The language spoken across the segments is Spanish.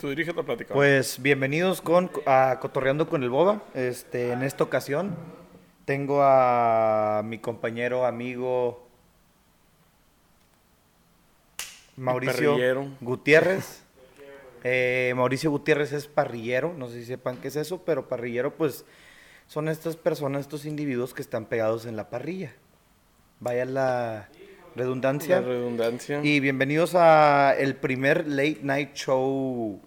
Tú diriges la plática. Pues bienvenidos con, a Cotorreando con el Boba. Este, en esta ocasión tengo a mi compañero, amigo Mauricio. Gutiérrez. Eh, Mauricio Gutiérrez es parrillero, no sé si sepan qué es eso, pero parrillero pues son estas personas, estos individuos que están pegados en la parrilla. Vaya la redundancia. La redundancia. Y bienvenidos a el primer late night show.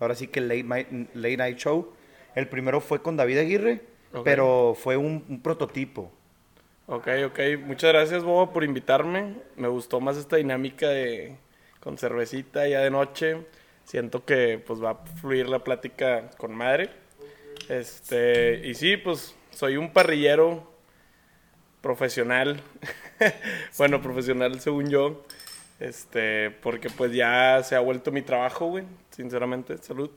Ahora sí que late night, late night show. El primero fue con David Aguirre, pero fue un, un prototipo. Ok, ok. Muchas gracias, Bobo, por invitarme. Me gustó más esta dinámica de con cervecita ya de noche. Siento que pues va a fluir la plática con madre. Este, y sí, pues soy un parrillero profesional. bueno, profesional según yo. Este, porque pues ya se ha vuelto mi trabajo, güey. Sinceramente, salud.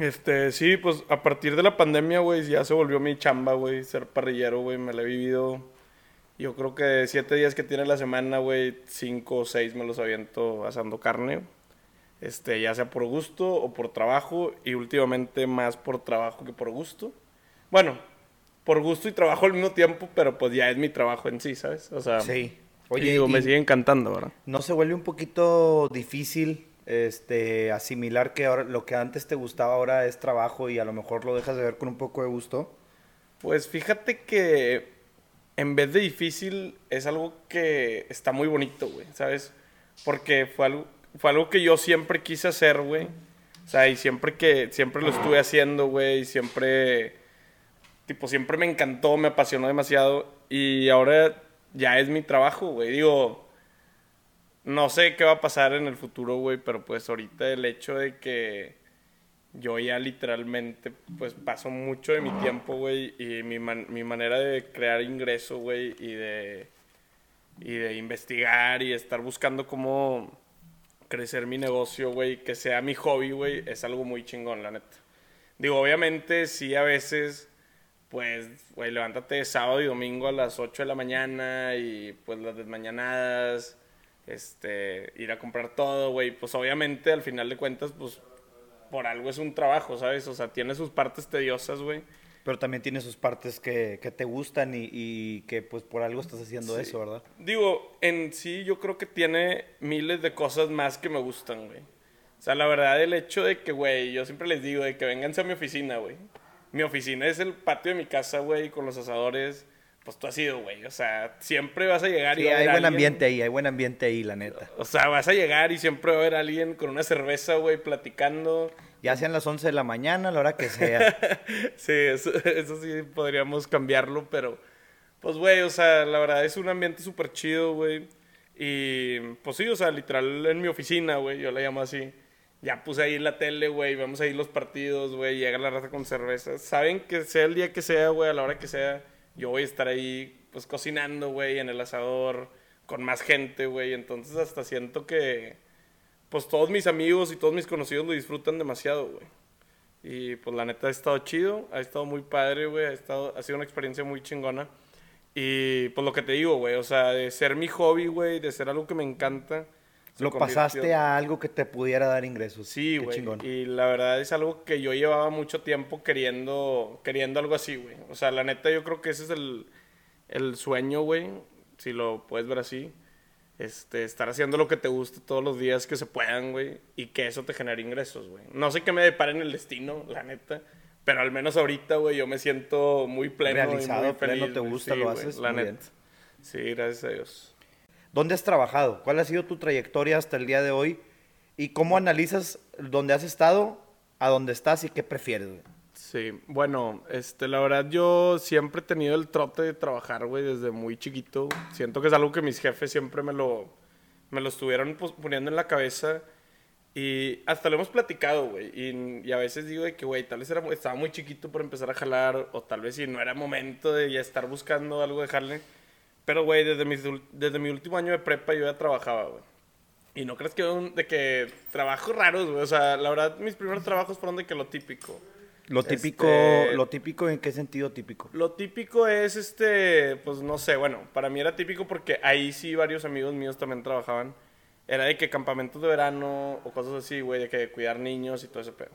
Este, sí, pues a partir de la pandemia, güey, ya se volvió mi chamba, güey, ser parrillero, güey, me la he vivido. Yo creo que de siete días que tiene la semana, güey, cinco o seis me los aviento asando carne. Este, ya sea por gusto o por trabajo, y últimamente más por trabajo que por gusto. Bueno, por gusto y trabajo al mismo tiempo, pero pues ya es mi trabajo en sí, ¿sabes? O sea, Sí. Oye, me sigue encantando, ¿verdad? ¿no se vuelve un poquito difícil este, asimilar que ahora lo que antes te gustaba ahora es trabajo y a lo mejor lo dejas de ver con un poco de gusto? Pues fíjate que en vez de difícil es algo que está muy bonito, güey, ¿sabes? Porque fue algo, fue algo que yo siempre quise hacer, güey. O sea, y siempre que, siempre lo estuve haciendo, güey, siempre, tipo, siempre me encantó, me apasionó demasiado. Y ahora ya es mi trabajo, güey. Digo, no sé qué va a pasar en el futuro, güey, pero pues ahorita el hecho de que yo ya literalmente, pues paso mucho de mi tiempo, güey, y mi, man- mi manera de crear ingreso, güey, y de, y de investigar y estar buscando cómo crecer mi negocio, güey, que sea mi hobby, güey, es algo muy chingón, la neta. Digo, obviamente, sí, a veces, pues, güey, levántate sábado y domingo a las 8 de la mañana y, pues, las desmañanadas, este, ir a comprar todo, güey, pues, obviamente, al final de cuentas, pues, por algo es un trabajo, ¿sabes? O sea, tiene sus partes tediosas, güey. Pero también tiene sus partes que, que te gustan y, y que pues por algo estás haciendo Sí. eso, ¿verdad? Digo, en sí yo creo que tiene miles de cosas más que me gustan, güey. O sea, la verdad, el hecho de que, güey, yo siempre les digo de que vénganse a mi oficina, güey. Mi oficina es el patio de mi casa, güey, con los asadores. Pues tú has ido, güey. O sea, siempre vas a llegar y Sí, a hay haber buen alguien- ambiente ahí, hay buen ambiente ahí, la neta. O sea, vas a llegar y siempre va a haber alguien con una cerveza, güey, platicando. Ya sean las 11 de la mañana, a la hora que sea. Sí, eso, eso sí podríamos cambiarlo, pero pues, güey, o sea, la verdad es un ambiente súper chido, güey. Y pues sí, o sea, literal en mi oficina, güey, yo la llamo así. Ya puse ahí la tele, güey, vemos ahí los partidos, güey, llega la raza con cervezas. Saben que sea el día que sea, güey, a la hora que sea, yo voy a estar ahí, pues cocinando, güey, en el asador, con más gente, güey. Entonces hasta siento que, pues todos mis amigos y todos mis conocidos lo disfrutan demasiado, güey. Y pues la neta ha estado chido, ha estado muy padre, güey, ha, estado, ha sido una experiencia muy chingona. Y pues lo que te digo, güey, o sea, de ser mi hobby, güey, de ser algo que me encanta. Lo convirtió- pasaste a algo que te pudiera dar ingresos. Sí, güey. Y la verdad es algo que yo llevaba mucho tiempo queriendo, queriendo algo así, güey. O sea, la neta yo creo que ese es el, el sueño, güey, si lo puedes ver así. Este, estar haciendo lo que te guste todos los días que se puedan, güey, y que eso te genere ingresos, güey. No sé qué me depara en el destino, la neta, pero al menos ahorita, güey, yo me siento muy pleno Realizado, y muy pleno, te gusta, Sí, lo haces, la muy neta. bien. Sí, gracias a Dios. ¿Dónde has trabajado? ¿Cuál ha sido tu trayectoria hasta el día de hoy? ¿Y cómo analizas dónde has estado, a dónde estás y qué prefieres? güey? Sí, bueno, este, la verdad yo siempre he tenido el trote de trabajar, güey, desde muy chiquito. Siento que es algo que mis jefes siempre me lo, me lo estuvieron poniendo en la cabeza. Y hasta lo hemos platicado, güey. Y, a veces digo de que, güey, tal vez estaba muy chiquito por empezar a jalar. O tal vez si no era momento de ya estar buscando algo de jalarle. Pero, güey, desde, desde mi último año de prepa yo ya trabajaba, güey. Y no crees que de que trabajos raros, güey. O sea, la verdad, mis primeros trabajos fueron de que lo típico. Lo típico, Este- lo típico, ¿en qué sentido típico? Lo típico es, este, pues no sé, bueno, para mí era típico porque ahí sí varios amigos míos también trabajaban. Era de que campamentos de verano o cosas así, güey, de que cuidar niños y todo ese pedo.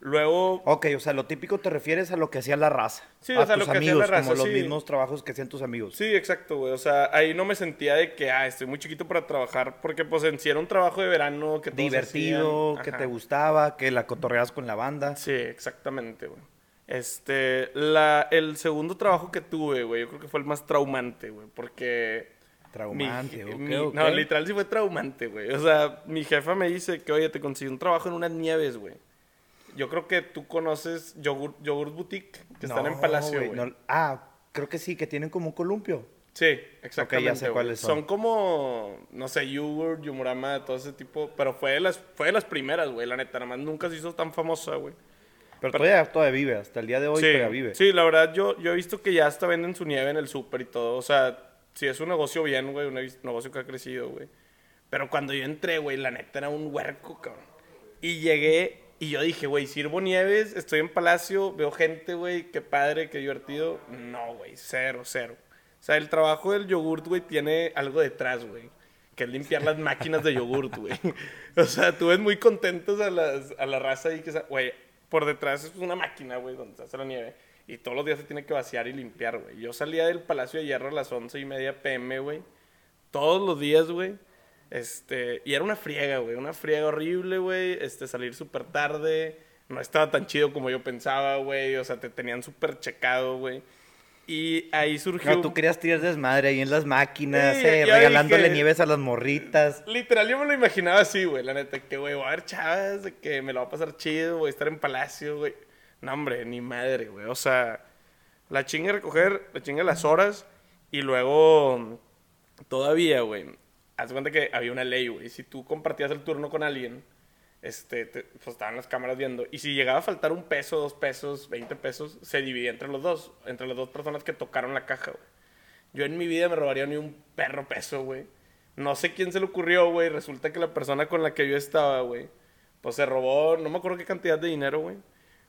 Luego, Ok, o sea, lo típico te refieres a lo que hacía la raza. Sí, a o sea, tus lo que hacía amigos, la raza, como los mismos trabajos que hacían tus amigos. sí, exacto, güey. O sea, ahí no me sentía de que, ah, estoy muy chiquito para trabajar, porque pues en sí era un trabajo de verano que Divertido, que te gustaba, que la cotorreabas con la banda. Sí, exactamente, güey. Este, la, el segundo trabajo que tuve, güey, yo creo que fue el más traumante, güey, porque... Traumante, mi-. No, literal sí fue traumante, güey. O sea, mi jefa me dice que, oye, te conseguí un trabajo en unas nieves, güey. Yo creo que tú conoces Yogurt, Yogurt Boutique, que están en Palacio, güey. no- ah, creo que sí, que tienen como un columpio. Sí, exactamente. sé güey. cuáles son. como, no sé, Yogurt, Yumurama, todo ese tipo. Pero fue de las, fue de las primeras, güey, la neta. Nada más nunca se hizo tan famosa, güey. Pero, todavía, todavía vive, hasta el día de hoy sí, todavía vive. sí, la verdad, yo, yo he visto que ya hasta venden su nieve en el súper y todo. O sea, si es un negocio bien, güey, un negocio que ha crecido, güey. Pero cuando yo entré, güey, la neta era un huerco, cabrón. Y llegué y yo dije, güey, sirvo nieves, estoy en Palacio, veo gente, güey, qué padre, qué divertido. No, güey, cero, cero. O sea, el trabajo del yogurt, güey, tiene algo detrás, güey. Que es limpiar las máquinas de yogurt, güey. O sea, tú ves muy contentos a, las, a la raza ahí que, güey, por detrás es una máquina, güey, donde se hace la nieve. Y todos los días se tiene que vaciar y limpiar, güey. Yo salía del Palacio de Hierro a las once y media pm, güey. Todos los días, güey. Este, y era una friega, güey. Una friega horrible, güey. Este, salir súper tarde. No estaba tan chido como yo pensaba, güey. O sea, te tenían súper checado, güey. Y ahí surgió... No, tú querías tirar desmadre ahí en las máquinas, Sí, eh, regalándole dije- nieves a las morritas. Literal, yo me lo imaginaba así, güey. La neta, que, güey, voy a ver chavas, de que me lo va a pasar chido, voy a estar en Palacio, güey. No, hombre, ni madre, güey. O sea, la chinga recoger, la chinga las horas. Y luego, todavía, güey. Haz de cuenta que había una ley, güey. Si tú compartías el turno con alguien, este, te- pues estaban las cámaras viendo. Y si llegaba a faltar un peso, dos pesos, veinte pesos, se dividía entre los dos. Entre las dos personas que tocaron la caja, güey. Yo en mi vida me robaría ni un perro peso, güey. No sé quién se le ocurrió, güey. Resulta que la persona con la que yo estaba, güey, pues se robó, no me acuerdo qué cantidad de dinero, güey.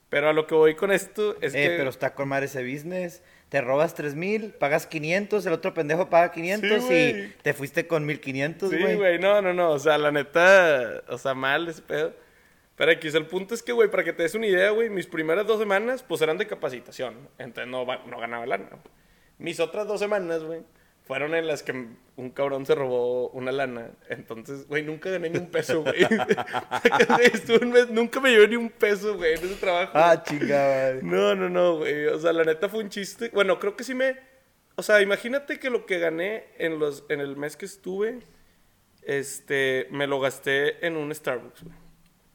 Pero a lo que voy con esto es eh, que... pero está con madre ese business. Te robas tres mil, pagas 500, el otro pendejo paga 500 Sí, y güey. te fuiste con 1500, Sí, güey. güey, no, no, no. O sea, la neta, o sea, mal ese pedo. Pero aquí, el punto es que, güey, para que te des una idea, güey, mis primeras dos semanas, pues eran de capacitación. Entonces no, no ganaba lana. Mis otras dos semanas, güey, fueron en las que un cabrón se robó una lana. Entonces, güey, nunca gané ni un peso, güey. Estuve un mes- nunca me llevé ni un peso, güey, en ese trabajo. Ah, chingada. No, no, no, güey. O sea, la neta fue un chiste. Bueno, creo que sí me. O sea, imagínate que lo que gané en, los, en el mes que estuve, este, me lo gasté en un Starbucks, güey.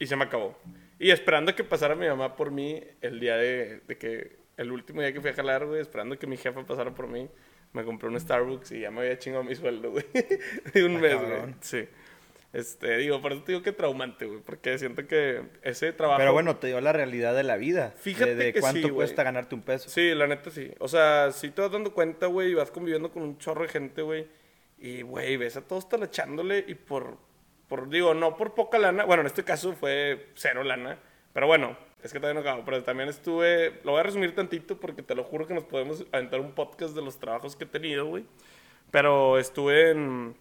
Y se me acabó. Y esperando que pasara mi mamá por mí el día de, de que. El último día que fui a jalar, güey, esperando que mi jefa pasara por mí, me compré un Starbucks y ya me había chingado mi sueldo, güey. de un Ah, mes, güey. Sí. Este, digo, por eso te digo que traumante, güey. Porque siento que ese trabajo. Pero bueno, te dio la realidad de la vida. Fíjate de, de que cuánto sí, cuesta ganarte un peso. Sí, la neta sí. O sea, si te vas dando cuenta, güey, y vas conviviendo con un chorro de gente, güey. Y, güey, ves a todos talachándole y por, por, digo, no por poca lana. Bueno, en este caso fue cero lana. Pero bueno, es que todavía no acabo. Pero también estuve, lo voy a resumir tantito porque te lo juro que nos podemos aventar un podcast de los trabajos que he tenido, güey. Pero estuve en,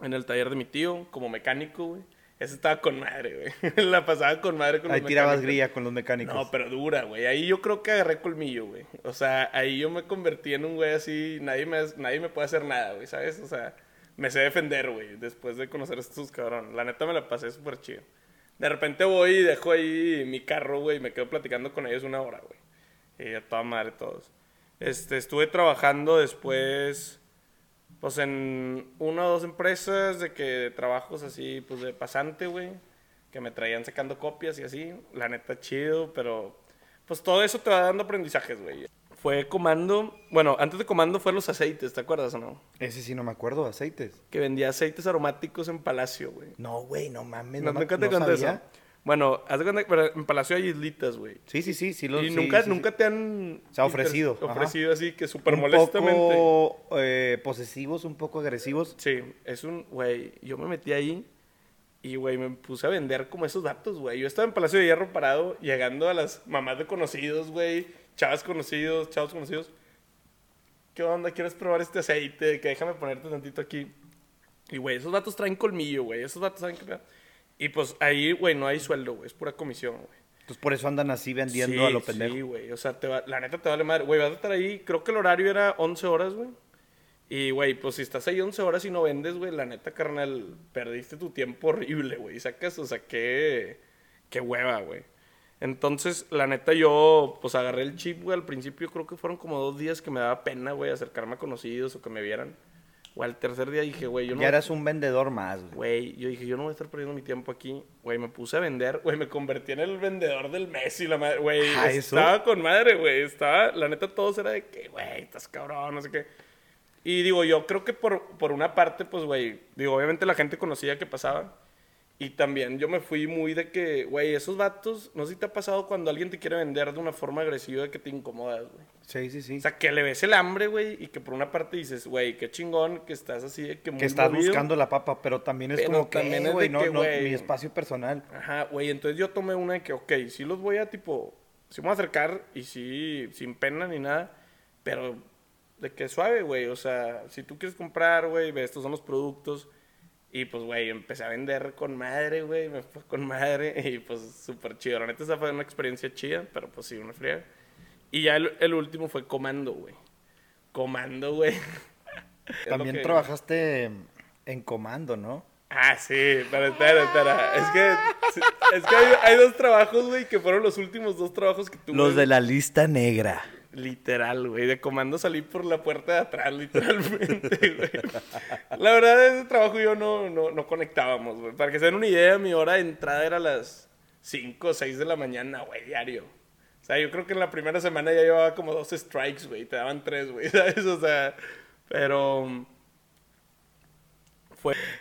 en el taller de mi tío como mecánico, güey. Ese estaba con madre, güey. la pasaba con madre con Ahí los tirabas mecánicos. grilla con los mecánicos. No, pero dura, güey. Ahí yo creo que agarré colmillo, güey. O sea, ahí yo me convertí en un güey así, nadie me, nadie me puede hacer nada, güey, ¿sabes? O sea, me sé defender, güey, después de conocer a estos cabrón. La neta me la pasé súper chido. De repente voy y dejo ahí mi carro, güey, y me quedo platicando con ellos una hora, güey. Y a toda madre todos. Este, estuve trabajando después, pues en una o dos empresas de que trabajos así, pues de pasante, güey, que me traían sacando copias y así. La neta, chido, pero pues todo eso te va dando aprendizajes, güey. Fue comando, bueno, antes de comando fueron los aceites, ¿te acuerdas o no? Ese sí no me acuerdo, aceites. Que vendía aceites aromáticos en Palacio, güey. No, güey, no mames. No, No, nunca te no conté sabía. eso. Bueno, haz de cuenta que pero en Palacio hay islitas, güey. Sí, sí, sí, sí. Lo, Y sí, nunca, sí, nunca te han... Se ha ofrecido, ajá. Ofrecido así que súper un molestamente. poco eh, posesivos, un poco agresivos. Sí, es un, güey, yo me metí ahí Y, güey, me puse a vender como esos datos, güey. Yo estaba en Palacio de Hierro parado, llegando a las mamás de conocidos, güey. Chavas conocidos, chavos conocidos. ¿Qué onda? ¿Quieres probar este aceite? Que déjame ponerte tantito aquí. Y, güey, esos datos traen colmillo, güey. Esos datos saben qué Y pues ahí, güey, no hay sueldo, güey. Es pura comisión, güey. Entonces por eso andan así vendiendo a lo pendejo. Sí, güey. O sea, te va, la neta te vale madre. Güey, vas a estar ahí. Creo que el horario era 11 horas, güey. Y, güey, pues si estás ahí 11 horas y no vendes, güey, la neta, carnal, perdiste tu tiempo horrible, güey. Sacas, o sea, qué, qué hueva, güey. Entonces, la neta, yo, pues agarré el chip, güey. Al principio creo que fueron como dos días que me daba pena, güey, acercarme a conocidos o que me vieran. O al tercer día dije, güey, yo no... Ya eras un vendedor más, güey. Güey, yo dije, yo no voy a estar perdiendo mi tiempo aquí. Güey, me puse a vender, güey, me convertí en el vendedor del mes y la madre, güey. Ah, estaba con madre, güey. Estaba, la neta, todos era de que, güey, estás cabrón, no sé qué. Y digo, yo creo que por, por una parte, pues, güey, digo, obviamente la gente conocía que pasaba. Y también yo me fui muy de que, güey, esos vatos, no sé si te ha pasado cuando alguien te quiere vender de una forma agresiva que te incomodas, güey. Sí, sí, sí. O sea, que le ves el hambre, güey, y que por una parte dices, güey, qué chingón que estás así de que muy Que estás buscando la papa, pero también es como también que, güey, no, no, mi espacio personal. Ajá, güey, entonces yo tomé una de que, ok, sí los voy a, tipo, sí me voy a acercar y sí, sin pena ni nada, pero de que suave, güey, o sea, si tú quieres comprar, güey, estos son los productos y pues, güey, empecé a vender con madre, güey, me fue con madre y pues súper chido. La neta, esa fue una experiencia chida, pero pues sí, una fría. Y ya el, último fue Comando, güey. Comando, güey. También trabajaste en Comando, ¿no? Ah, sí, pero espera, espera. Es que, es que hay, hay dos trabajos, güey, que fueron los últimos dos trabajos que tuve. Los de la lista negra. Literal, güey. De comando salí por la puerta de atrás, literalmente, güey. La verdad, ese trabajo yo no, no, no conectábamos, güey. Para que se den una idea, mi hora de entrada era a las 5 o 6 de la mañana, güey, diario. O sea, yo creo que en la primera semana ya llevaba como dos strikes, güey. Te daban tres, güey, ¿sabes? O sea, pero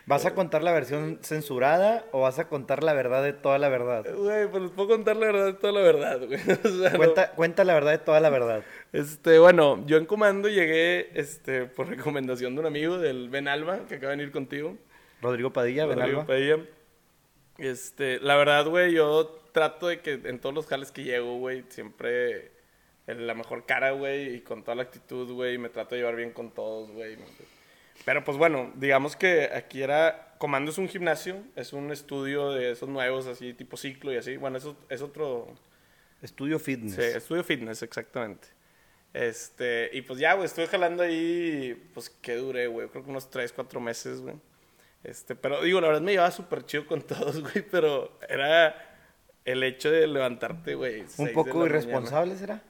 ¿Vas a contar la versión censurada o vas a contar la verdad de toda la verdad? Güey, pues les puedo contar la verdad de toda la verdad, güey. cuenta, cuenta la verdad de toda la verdad. Este, bueno, yo en comando llegué, este, por recomendación de un amigo del Ben Alba, que acaba de venir contigo. Rodrigo Padilla, Ben Rodrigo Padilla. Este, la verdad, güey, yo trato de que en todos los jales que llego, güey, siempre la mejor cara, güey, y con toda la actitud, güey, me trato de llevar bien con todos, güey. Pero pues bueno, digamos que aquí era, Comando es un gimnasio, es un estudio de esos nuevos, así tipo ciclo y así. Bueno, eso es otro... Estudio fitness. Sí, estudio fitness, exactamente. Este, y pues ya, güey, estuve jalando ahí, pues qué duré, güey, creo que unos 3, 4 meses, güey. Este, pero digo, la verdad me llevaba súper chido con todos, güey, pero era el hecho de levantarte, güey. Un poco irresponsable, ¿será?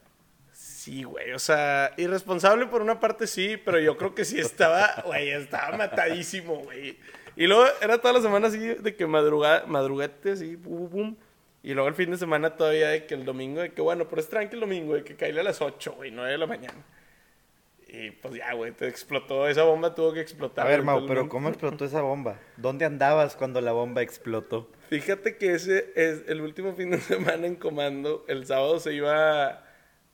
Sí, güey, o sea, irresponsable por una parte sí, pero yo creo que sí estaba, güey, estaba matadísimo, güey. Y luego era toda la semana así de que madruga, madruguete, así, pum, pum, Y luego el fin de semana todavía de que el domingo, de que bueno, pero es tranquilo el domingo, de que caíle a las 8, güey, 9 de la mañana. Y pues ya, güey, te explotó, esa bomba tuvo que explotar. A ver, Mau, pero ¿cómo explotó esa bomba? ¿Dónde andabas cuando la bomba explotó? Fíjate que ese es el último fin de semana en comando. El sábado se iba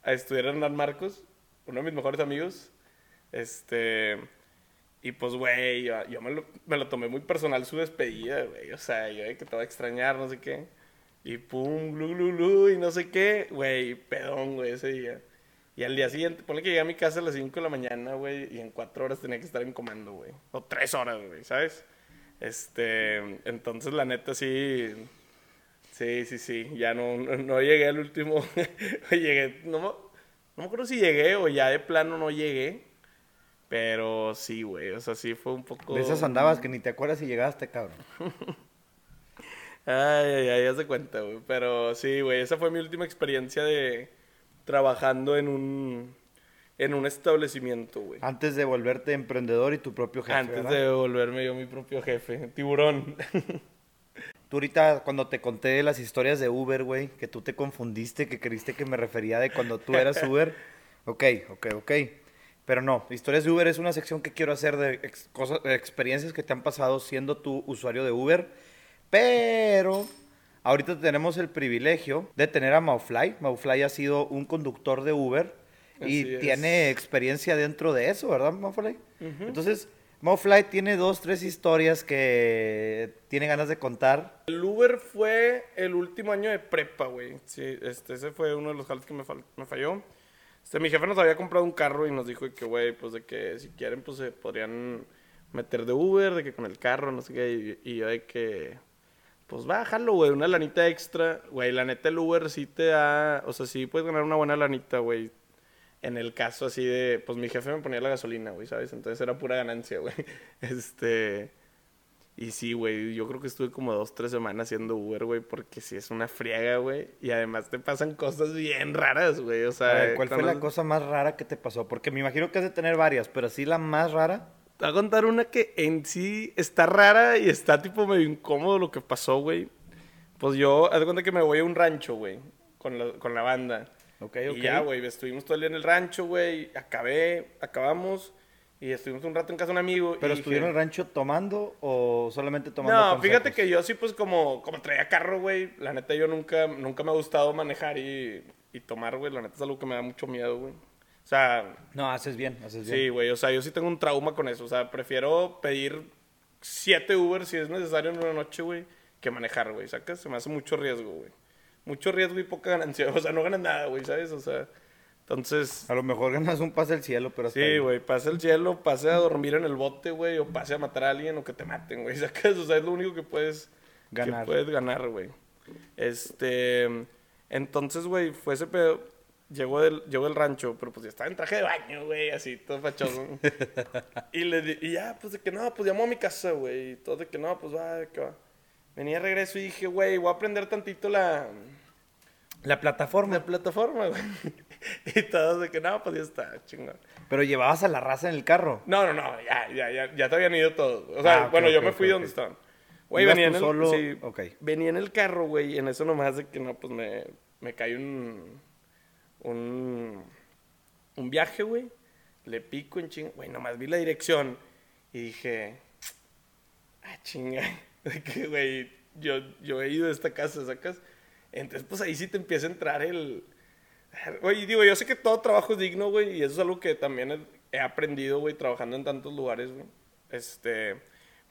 a estudiar en Hernán Marcos, uno de mis mejores amigos. Este. Y pues, güey, yo, me, lo, me, lo, tomé muy personal su despedida, güey. O sea, yo de que te voy a extrañar, no sé qué. Y pum, glu, glu, glu, y no sé qué. Güey, pedón, güey, ese día. Y al día siguiente, ponle que llegué a mi casa a las 5 de la mañana, güey, y en 4 horas tenía que estar en comando, güey. O 3 horas, güey, ¿sabes? Este, entonces la neta sí, Sí, sí, sí. Ya no, no, llegué al último. llegué. No, no me acuerdo si llegué o ya de plano no llegué. Pero sí, güey. O sea, sí fue un poco. De esas andabas que ni te acuerdas si llegaste, cabrón. ay, ay, ay, ya se cuenta, güey. Pero sí, güey. Esa fue mi última experiencia de trabajando en un. En un establecimiento, güey. Antes de volverte emprendedor y tu propio jefe. Antes de volverme yo mi propio jefe. Tiburón. Tú ahorita cuando te conté las historias de Uber, güey, que tú te confundiste, que creíste que me refería de cuando tú eras Uber. Ok, ok, ok. Pero no, historias de Uber es una sección que quiero hacer de, cosas, experiencias que te han pasado siendo tú usuario de Uber. Pero ahorita tenemos el privilegio de tener a Maufly. Maufly ha sido un conductor de Uber y tiene experiencia dentro de eso, ¿verdad, Maufly? Entonces, Mofly tiene dos, tres historias que tiene ganas de contar. El Uber fue el último año de prepa, güey. Sí, este, ese fue uno de los jales que me, fal- me falló. Este, mi jefe nos había comprado un carro y nos dijo que, güey, pues de que si quieren, pues se podrían meter de Uber, de que con el carro, no sé qué. Y, y yo de que, pues bájalo, güey, una lanita extra. Güey, la neta el Uber sí te da, o sea, sí puedes ganar una buena lanita, güey. En el caso así de, pues mi jefe me ponía la gasolina, güey, ¿sabes? Entonces era pura ganancia, güey. Este... Y sí, güey, yo creo que estuve como dos, tres semanas haciendo Uber, güey, porque sí es una friega, güey. Y además te pasan cosas bien raras, güey. O sea, ver, ¿cuál fue la cosa más rara que te pasó? Porque me imagino que has de tener varias, pero sí la más rara. Te voy a contar una que en sí está rara y está tipo medio incómodo lo que pasó, güey. Pues yo, haz de cuenta que me voy a un rancho, güey, con la, con la banda. Ok, Y ya, güey, estuvimos todo el día en el rancho, güey. Acabé, acabamos y estuvimos un rato en casa de un amigo. ¿Pero y estuvieron en el rancho tomando o solamente tomando No, fíjate que yo sí, pues como, como traía carro, güey. La neta, yo nunca, nunca me ha gustado manejar y, y tomar, güey. La neta es algo que me da mucho miedo, güey. O sea, No, haces bien, haces bien. sí, güey. O sea, yo sí tengo un trauma con eso. O sea, prefiero pedir siete Uber si es necesario en una noche, güey, que manejar, güey. ¿Sacas? Se me hace mucho riesgo, güey. Mucho riesgo y poca ganancia. O sea, no ganas nada, güey, ¿sabes? O sea, entonces... A lo mejor ganas un pase al cielo, pero hasta Sí, güey, pase el cielo, pase a dormir en el bote, güey, o pase a matar a alguien o que te maten, güey, sacas, o sea, es lo único que puedes Ganar. Que puedes ganar, güey. Este, entonces, güey, fue ese pedo, llegó del, llegó del rancho, pero pues ya estaba en traje de baño, güey, así, todo fachoso. y le di- y ya, pues de que no, pues llamó a mi casa, güey, y todo de que no, pues va, de que va. Venía de regreso y dije, güey, voy a aprender tantito la, La plataforma. la plataforma, güey. y todos de que no, pues ya está, chingón. Pero llevabas a la raza en el carro. No, no, no, ya, ya, ya, ya te habían ido todos. O sea, Ah, bueno, yo me fui de ok. donde estaban. Güey, ¿Ibas venía en el solo? sí, venía en el carro, güey, y en eso nomás de que no, pues me, me cae un, un, un viaje, güey. Le pico en ching, güey, nomás vi la dirección y dije, ah, chinga, de que, güey, yo, yo he ido a esta casa, ¿sacas? Entonces, pues ahí sí te empieza a entrar el... Güey, digo, yo sé que todo trabajo es digno, güey, y eso es algo que también he, aprendido, güey, trabajando en tantos lugares, güey. Este...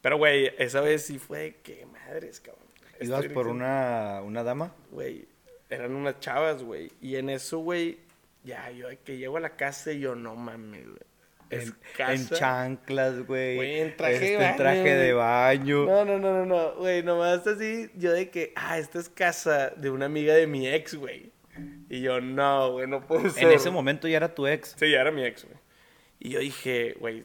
Pero, güey, esa vez sí fue que madres, cabrón. ¿Ibas Esta por una, una dama? Güey, eran unas chavas, güey. Y en eso, güey, ya, yo que llego a la casa y yo, no mames, güey. En, chanclas, güey. Güey, en traje de Este, en traje baño, de güey. baño. No, no, no, no, no, güey, nomás así, yo de que, ah, esta es casa de una amiga de mi ex, güey. Y yo, no, güey, no puede ser. En ese momento ya era tu ex. Sí, ya era mi ex, güey. Y yo dije, güey,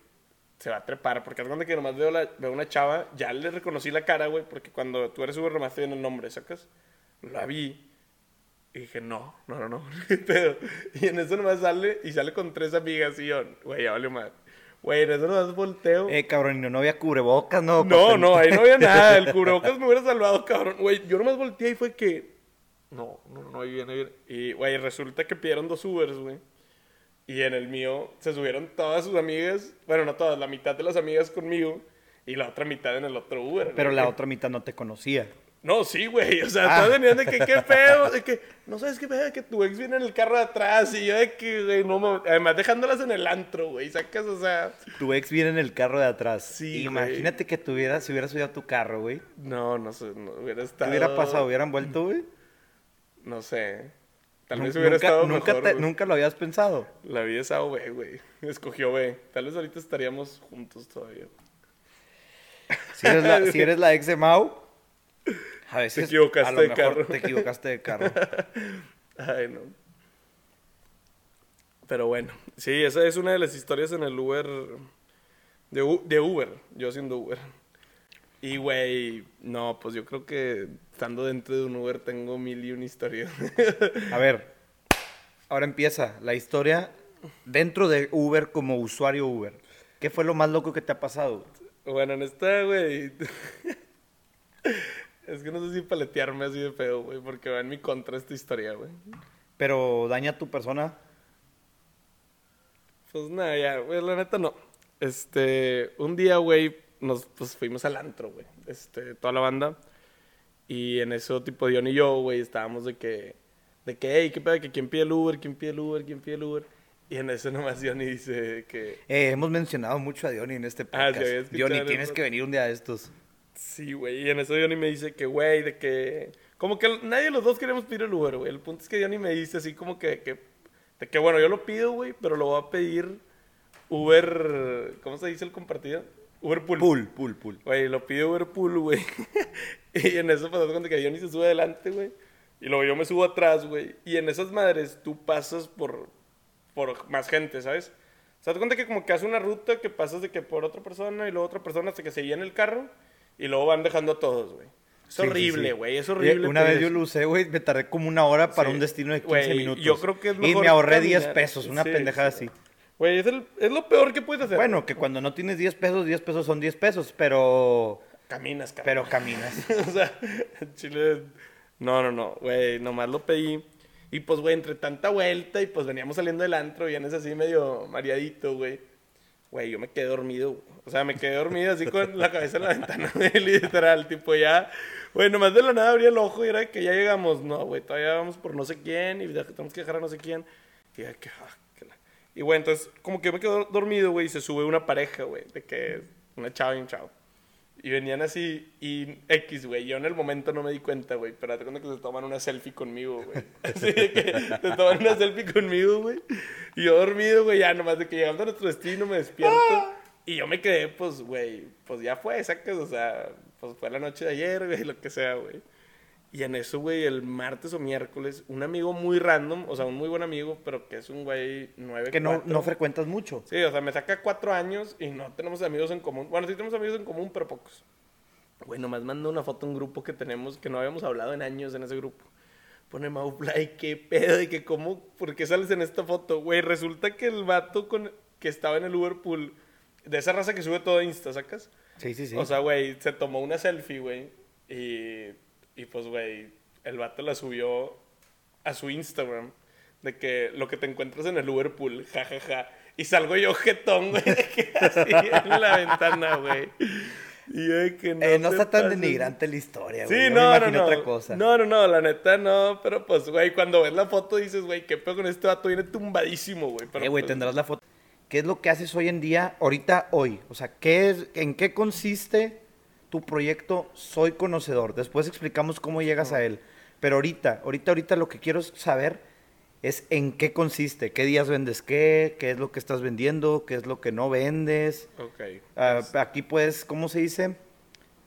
se va a trepar, porque es cuando que nomás veo, la, veo una chava, ya le reconocí la cara, güey, porque cuando tú eres Uber nomás te viene el nombre, ¿sacas? La vi. Y dije, no, no, no, no. Pero, y en eso nomás sale, y sale con tres amigas, y yo, güey, ya vale más. Güey, en eso nomás volteo. Eh, cabrón, y no, no había cubrebocas, no. No, no, ahí no había nada. El cubrebocas me hubiera salvado, cabrón. Güey, yo nomás volteé y fue que. No, no, no, ahí viene, ahí viene. Y, güey, resulta que pidieron dos Ubers, güey. Y en el mío se subieron todas sus amigas. Bueno, no todas, la mitad de las amigas conmigo. Y la otra mitad en el otro Uber. Pero güey. la otra mitad no te conocía. No, sí, güey. O sea, Ah. todos venían de que qué feo. De que, no sabes qué feo, de que tu ex viene en el carro de atrás. Y yo de que, güey, no mames. Además, dejándolas en el antro, güey. Sacas, o sea. Tu ex viene en el carro de atrás. Sí, Imagínate que tuviera, si hubiera subido a tu carro, güey. No, no sé, no hubiera ¿Qué estado. hubiera pasado? ¿Hubieran vuelto, güey? No sé. Tal vez hubiera nunca, estado nunca, mejor, te- nunca lo habías pensado. La vida es A o B, güey. Escogió B. Tal vez ahorita estaríamos juntos todavía. Si eres la, si eres la ex de Mau, a veces equivocaste a lo de mejor carro. Te equivocaste de carro. Ay, no. Pero bueno. Sí, esa es una de las historias en el Uber. De, U- de Uber. Yo siendo Uber. Y, güey, no, pues yo creo que estando dentro de un Uber tengo mil y una historias. A ver, ahora empieza la historia dentro de Uber como usuario Uber. ¿Qué fue lo más loco que te ha pasado? bueno, en esta, güey. Es que no sé si paletearme así de feo, güey, porque va en mi contra esta historia, güey. Pero daña a tu persona. Pues nada, ya, güey, la neta no. Este, un día, güey, nos pues, fuimos al antro, güey. Este, toda la banda. Y en eso, tipo, Dion y yo, güey, estábamos de que, de que, hey, qué pedo, que quién pide el Uber, quién pide el Uber, quién pide el Uber. Y en eso nomás Johnny dice que... Eh, hemos mencionado mucho a Diony en este Ah, sí, podcast. Johnny, el tienes que venir un día de estos. Sí, güey. Y en eso Johnny me dice que, güey, de que... Como que nadie de los dos queremos pedir el Uber, güey. El punto es que Johnny me dice así como que... que de que, bueno, yo lo pido, güey, pero lo voy a pedir Uber... ¿Cómo se dice el compartido? Uber Pool. Pool, pool, pool. Güey, lo pide Uber Pool, güey. y en eso pasó cuando que Johnny se sube adelante, güey. Y luego yo me subo atrás, güey. Y en esas madres tú pasas por, por más gente, ¿sabes? O sea, te cuenta que como que hace una ruta que pasas de que por otra persona y luego otra persona hasta que se llena el carro y luego van dejando a todos, güey. Es Sí, horrible, sí. güey. Es horrible. Una vez yo lo usé, güey, me tardé como una hora para un destino de 15 Güey, minutos. yo creo que es Y mejor me ahorré caminar. 10 pesos, una pendejada sí. así. Güey, es, es lo peor que puedes hacer. Bueno, que cuando no tienes 10 pesos, 10 pesos son 10 pesos, pero... Caminas, cabrón. Pero caminas. o sea, Chile. No, no, no, güey, nomás lo pedí. Y pues, güey, entre tanta vuelta y pues veníamos saliendo del antro, vienes así medio mareadito, güey. Güey, yo me quedé dormido. güey. O sea, me quedé dormido así con la cabeza en la ventana, literal. Tipo, ya, güey, nomás de la nada abrí el ojo y era que ya llegamos. No, güey, todavía vamos por no sé quién y tenemos que dejar a no sé quién. Y ya que, ah, que la- Y, güey, entonces, como que yo me quedo dormido, güey, y se sube una pareja, güey, de que una chava y un chavo. Y venían así, y X, güey. Yo en el momento no me di cuenta, güey. Pero te cuenta que se toman una selfie conmigo, güey. Así de que se toman una selfie conmigo, güey. Y yo dormido, güey, ya nomás de que llegando a nuestro destino me despierto. Y yo me quedé, pues, güey, pues ya fue, sacas, o sea, pues fue la noche de ayer, güey, lo que sea, güey. Y en eso, güey, el martes o miércoles, un amigo muy random, o sea, un muy buen amigo, pero que es un güey nueve que no, no frecuentas mucho. Sí, o sea, me saca cuatro años y no tenemos amigos en común. Bueno, sí tenemos amigos en común, pero pocos. Güey, nomás manda una foto a un grupo que tenemos, que no habíamos hablado en años en ese grupo. Pone Mauplay, qué pedo, y que cómo, ¿por qué sales en esta foto? Güey, resulta que el vato con, que estaba en el Liverpool, de esa raza que sube todo a Insta, ¿sacas? Sí, sí, sí. O sea, güey, se tomó una selfie, güey, y, y pues, güey, el vato la subió a su Instagram, de que lo que te encuentras en el Liverpool, jajaja, y salgo yo jetón, güey, de que así en la ventana, güey. Y de que no, Eh, no está tan denigrante la historia, Sí, güey. Yo no, me no, no. otra cosa. No, no, no, la neta no, pero pues, güey, cuando ves la foto dices, güey, qué pedo con este vato, viene tumbadísimo, güey. pero, Eh, güey, pues, tendrás la foto. ¿Qué es lo que haces hoy en día, ahorita, hoy? O sea, ¿qué es, ¿en qué consiste tu proyecto Soy Conocedor? Después explicamos cómo llegas a él. Pero ahorita, ahorita, ahorita lo que quiero saber es en qué consiste. ¿Qué días vendes qué? ¿Qué es lo que estás vendiendo? ¿Qué es lo que no vendes? Ok. Ah, aquí puedes, ¿cómo se dice?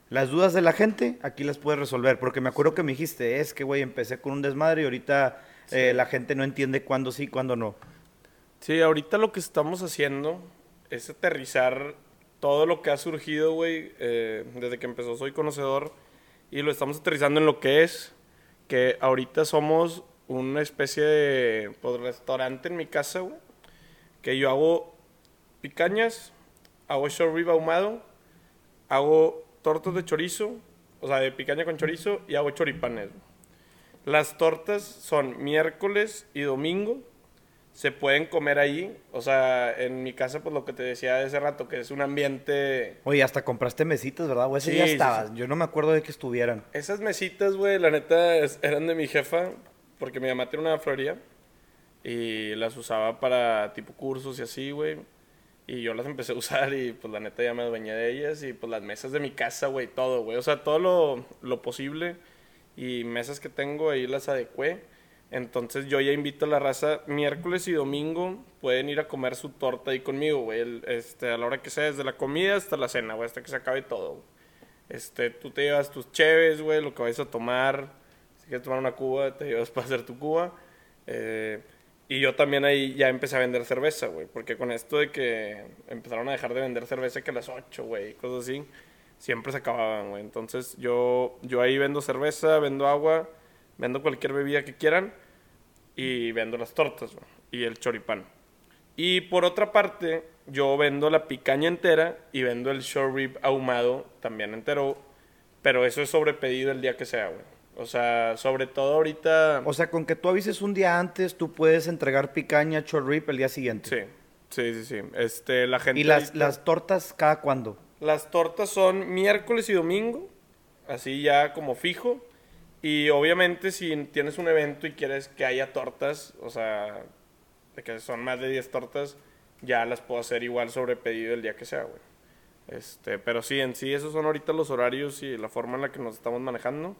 Las dudas de la gente, aquí las puedes resolver. Porque me acuerdo que me dijiste, es que, güey, empecé con un desmadre y ahorita eh, la gente no entiende cuándo sí, cuándo no. Sí, ahorita lo que estamos haciendo es aterrizar todo lo que ha surgido, güey, eh, desde que empezó Soy Conocedor, y lo estamos aterrizando en lo que es, que ahorita somos una especie de pues, restaurante en mi casa, güey, que yo hago picañas, hago short ahumado, hago tortas de chorizo, o sea, de picaña con chorizo, y hago choripanes. güey. Las tortas son miércoles y domingo, se pueden comer ahí. O sea, en mi casa, pues lo que te decía hace rato, que es un ambiente. Oye, hasta compraste mesitas, ¿verdad? O ese Sí, ya sí, estabas. sí. Yo no me acuerdo de que estuvieran. Esas mesitas, güey, la neta eran de mi jefa, porque mi mamá tiene una floría y las usaba para tipo cursos y así, güey. Y yo las empecé a usar y pues la neta ya me adueñé de ellas y pues las mesas de mi casa, güey, todo, güey. O sea, todo lo, lo posible y mesas que tengo ahí las adecué. Entonces yo ya invito a la raza miércoles y domingo pueden ir a comer su torta ahí conmigo, güey. Este, a la hora que sea, desde la comida hasta la cena, güey, hasta que se acabe todo. Este, tú te llevas tus cheves, güey, lo que vayas a tomar. Si quieres tomar una cuba, te llevas para hacer tu cuba. Eh, y yo también ahí ya empecé a vender cerveza, güey. Porque con esto de que empezaron a dejar de vender cerveza que a las 8, güey, cosas así, siempre se acababan, güey. Entonces yo, yo ahí vendo cerveza, vendo agua, vendo cualquier bebida que quieran y vendo las tortas güey, y el choripán. Y por otra parte, yo vendo la picaña entera y vendo el short rib ahumado también entero, pero eso es sobre pedido el día que sea, güey. O sea, sobre todo ahorita... O sea, con que tú avises un día antes, tú puedes entregar picaña, short rib el día siguiente. Sí, sí, sí, sí. Este, la gente... ¿Y las, las tortas cada cuándo? Las tortas son miércoles y domingo, así ya como fijo. Y obviamente si tienes un evento y quieres que haya tortas, o sea, que son más de 10 tortas, ya las puedo hacer igual sobre pedido el día que sea, güey. Este, pero sí, en sí, esos son ahorita los horarios y la forma en la que nos estamos manejando.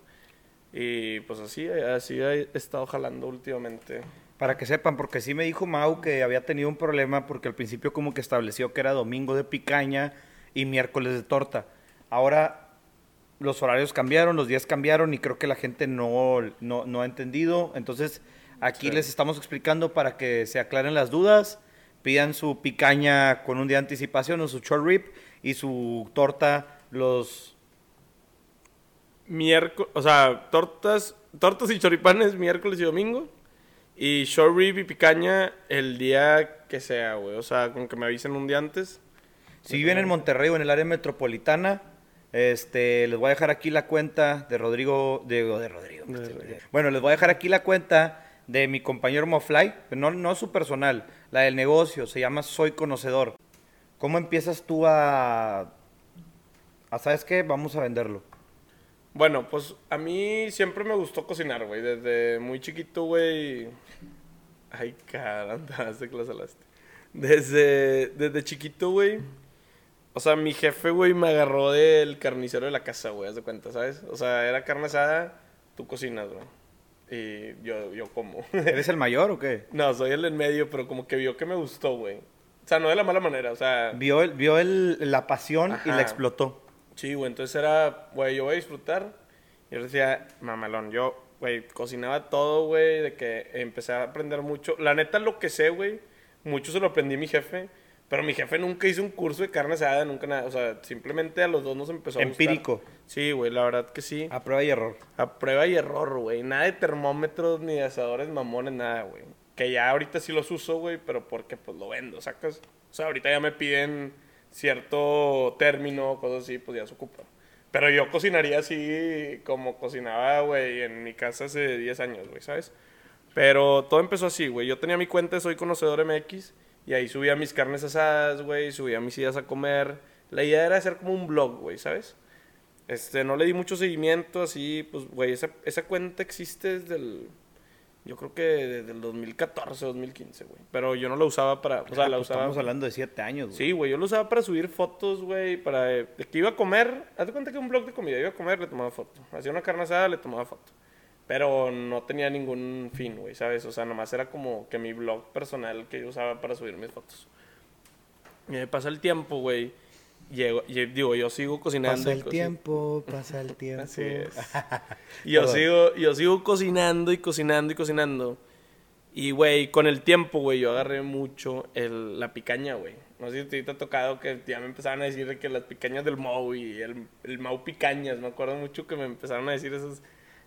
Y pues así, así he estado jalando últimamente. Para que sepan, porque sí me dijo Mau que había tenido un problema porque al principio como que estableció que era domingo de picaña y miércoles de torta. Ahora los horarios cambiaron, los días cambiaron y creo que la gente no, no, ha entendido. Entonces aquí les estamos explicando para que se aclaren las dudas, pidan su picaña con un día de anticipación o su short rib y su torta los... Miércoles, o sea, tortas, tortas y choripanes miércoles y domingo. Y short rib y picaña el día que sea, güey. O sea, con que me avisen un día antes. Si viven en Monterrey o en el área metropolitana, este, les voy a dejar aquí la cuenta de Rodrigo, de, de Rodrigo. Bueno, les voy a dejar aquí la cuenta de mi compañero Mofly, no, no su personal, la del negocio, se llama Soy Conocedor. ¿Cómo empiezas tú a, a sabes qué? Vamos a venderlo. Bueno, pues a mí siempre me gustó cocinar, güey. Desde muy chiquito, güey. Ay, caramba, se que la salaste. Desde, desde chiquito, güey. O sea, mi jefe, güey, me agarró del carnicero de la casa, güey, haz de cuenta, ¿sabes? O sea, era carne asada, tú cocinas, güey. Y yo, yo como. ¿Eres el mayor o qué? No, soy el en medio, pero como que vio que me gustó, güey. O sea, no de la mala manera, o sea... Vio, el, vio el, la pasión y la explotó. Sí, güey, entonces era, güey, yo voy a disfrutar. Y yo decía, mamalón, yo, güey, cocinaba todo, güey, de que empecé a aprender mucho. La neta, lo que sé, güey, mucho se lo aprendí mi jefe. Pero mi jefe nunca hizo un curso de carne asada, nunca nada. O sea, simplemente a los dos nos empezó a Empírico. Sí, güey, la verdad que sí. A prueba y error. A prueba y error, güey. Nada de termómetros ni de asadores mamones, nada, güey. Que ya ahorita sí los uso, güey, pero porque pues lo vendo, ¿sacas? O sea, ahorita ya me piden cierto término, cosas así, pues ya se ocupa. Pero yo cocinaría así como cocinaba, güey, en mi casa hace 10 años, güey, ¿sabes? Pero todo empezó así, güey. Yo tenía mi cuenta Soy Conocedor MX y ahí subía mis carnes asadas, güey, subía mis ideas a comer. La idea era hacer como un blog, güey, ¿sabes? Este, no le di mucho seguimiento, así, pues, güey, esa, esa cuenta existe desde el yo creo que desde el 2014, 2015, güey. Pero yo no la usaba para. O sea, la pues usaba. Estamos hablando de siete años, güey. Sí, güey. Yo lo usaba para subir fotos, güey. Para. De que iba a comer. Hazte cuenta que un blog de comida. Iba a comer, le tomaba foto. Hacía una carne asada, le tomaba foto. Pero no tenía ningún fin, güey, ¿sabes? O sea, nomás era como que mi blog personal que yo usaba para subir mis fotos. Y me pasa el tiempo, güey. Llego, digo, yo sigo cocinando. Pasa el tiempo, pasa el tiempo. Así es. yo, sigo, yo sigo cocinando y cocinando y cocinando. Y, güey, con el tiempo, güey, yo agarré mucho el, la picaña, güey. No sé si te ha tocado que ya me empezaron a decir que las picañas del Mau y el, el Mau Picañas. Me acuerdo mucho que me empezaron a decir esos,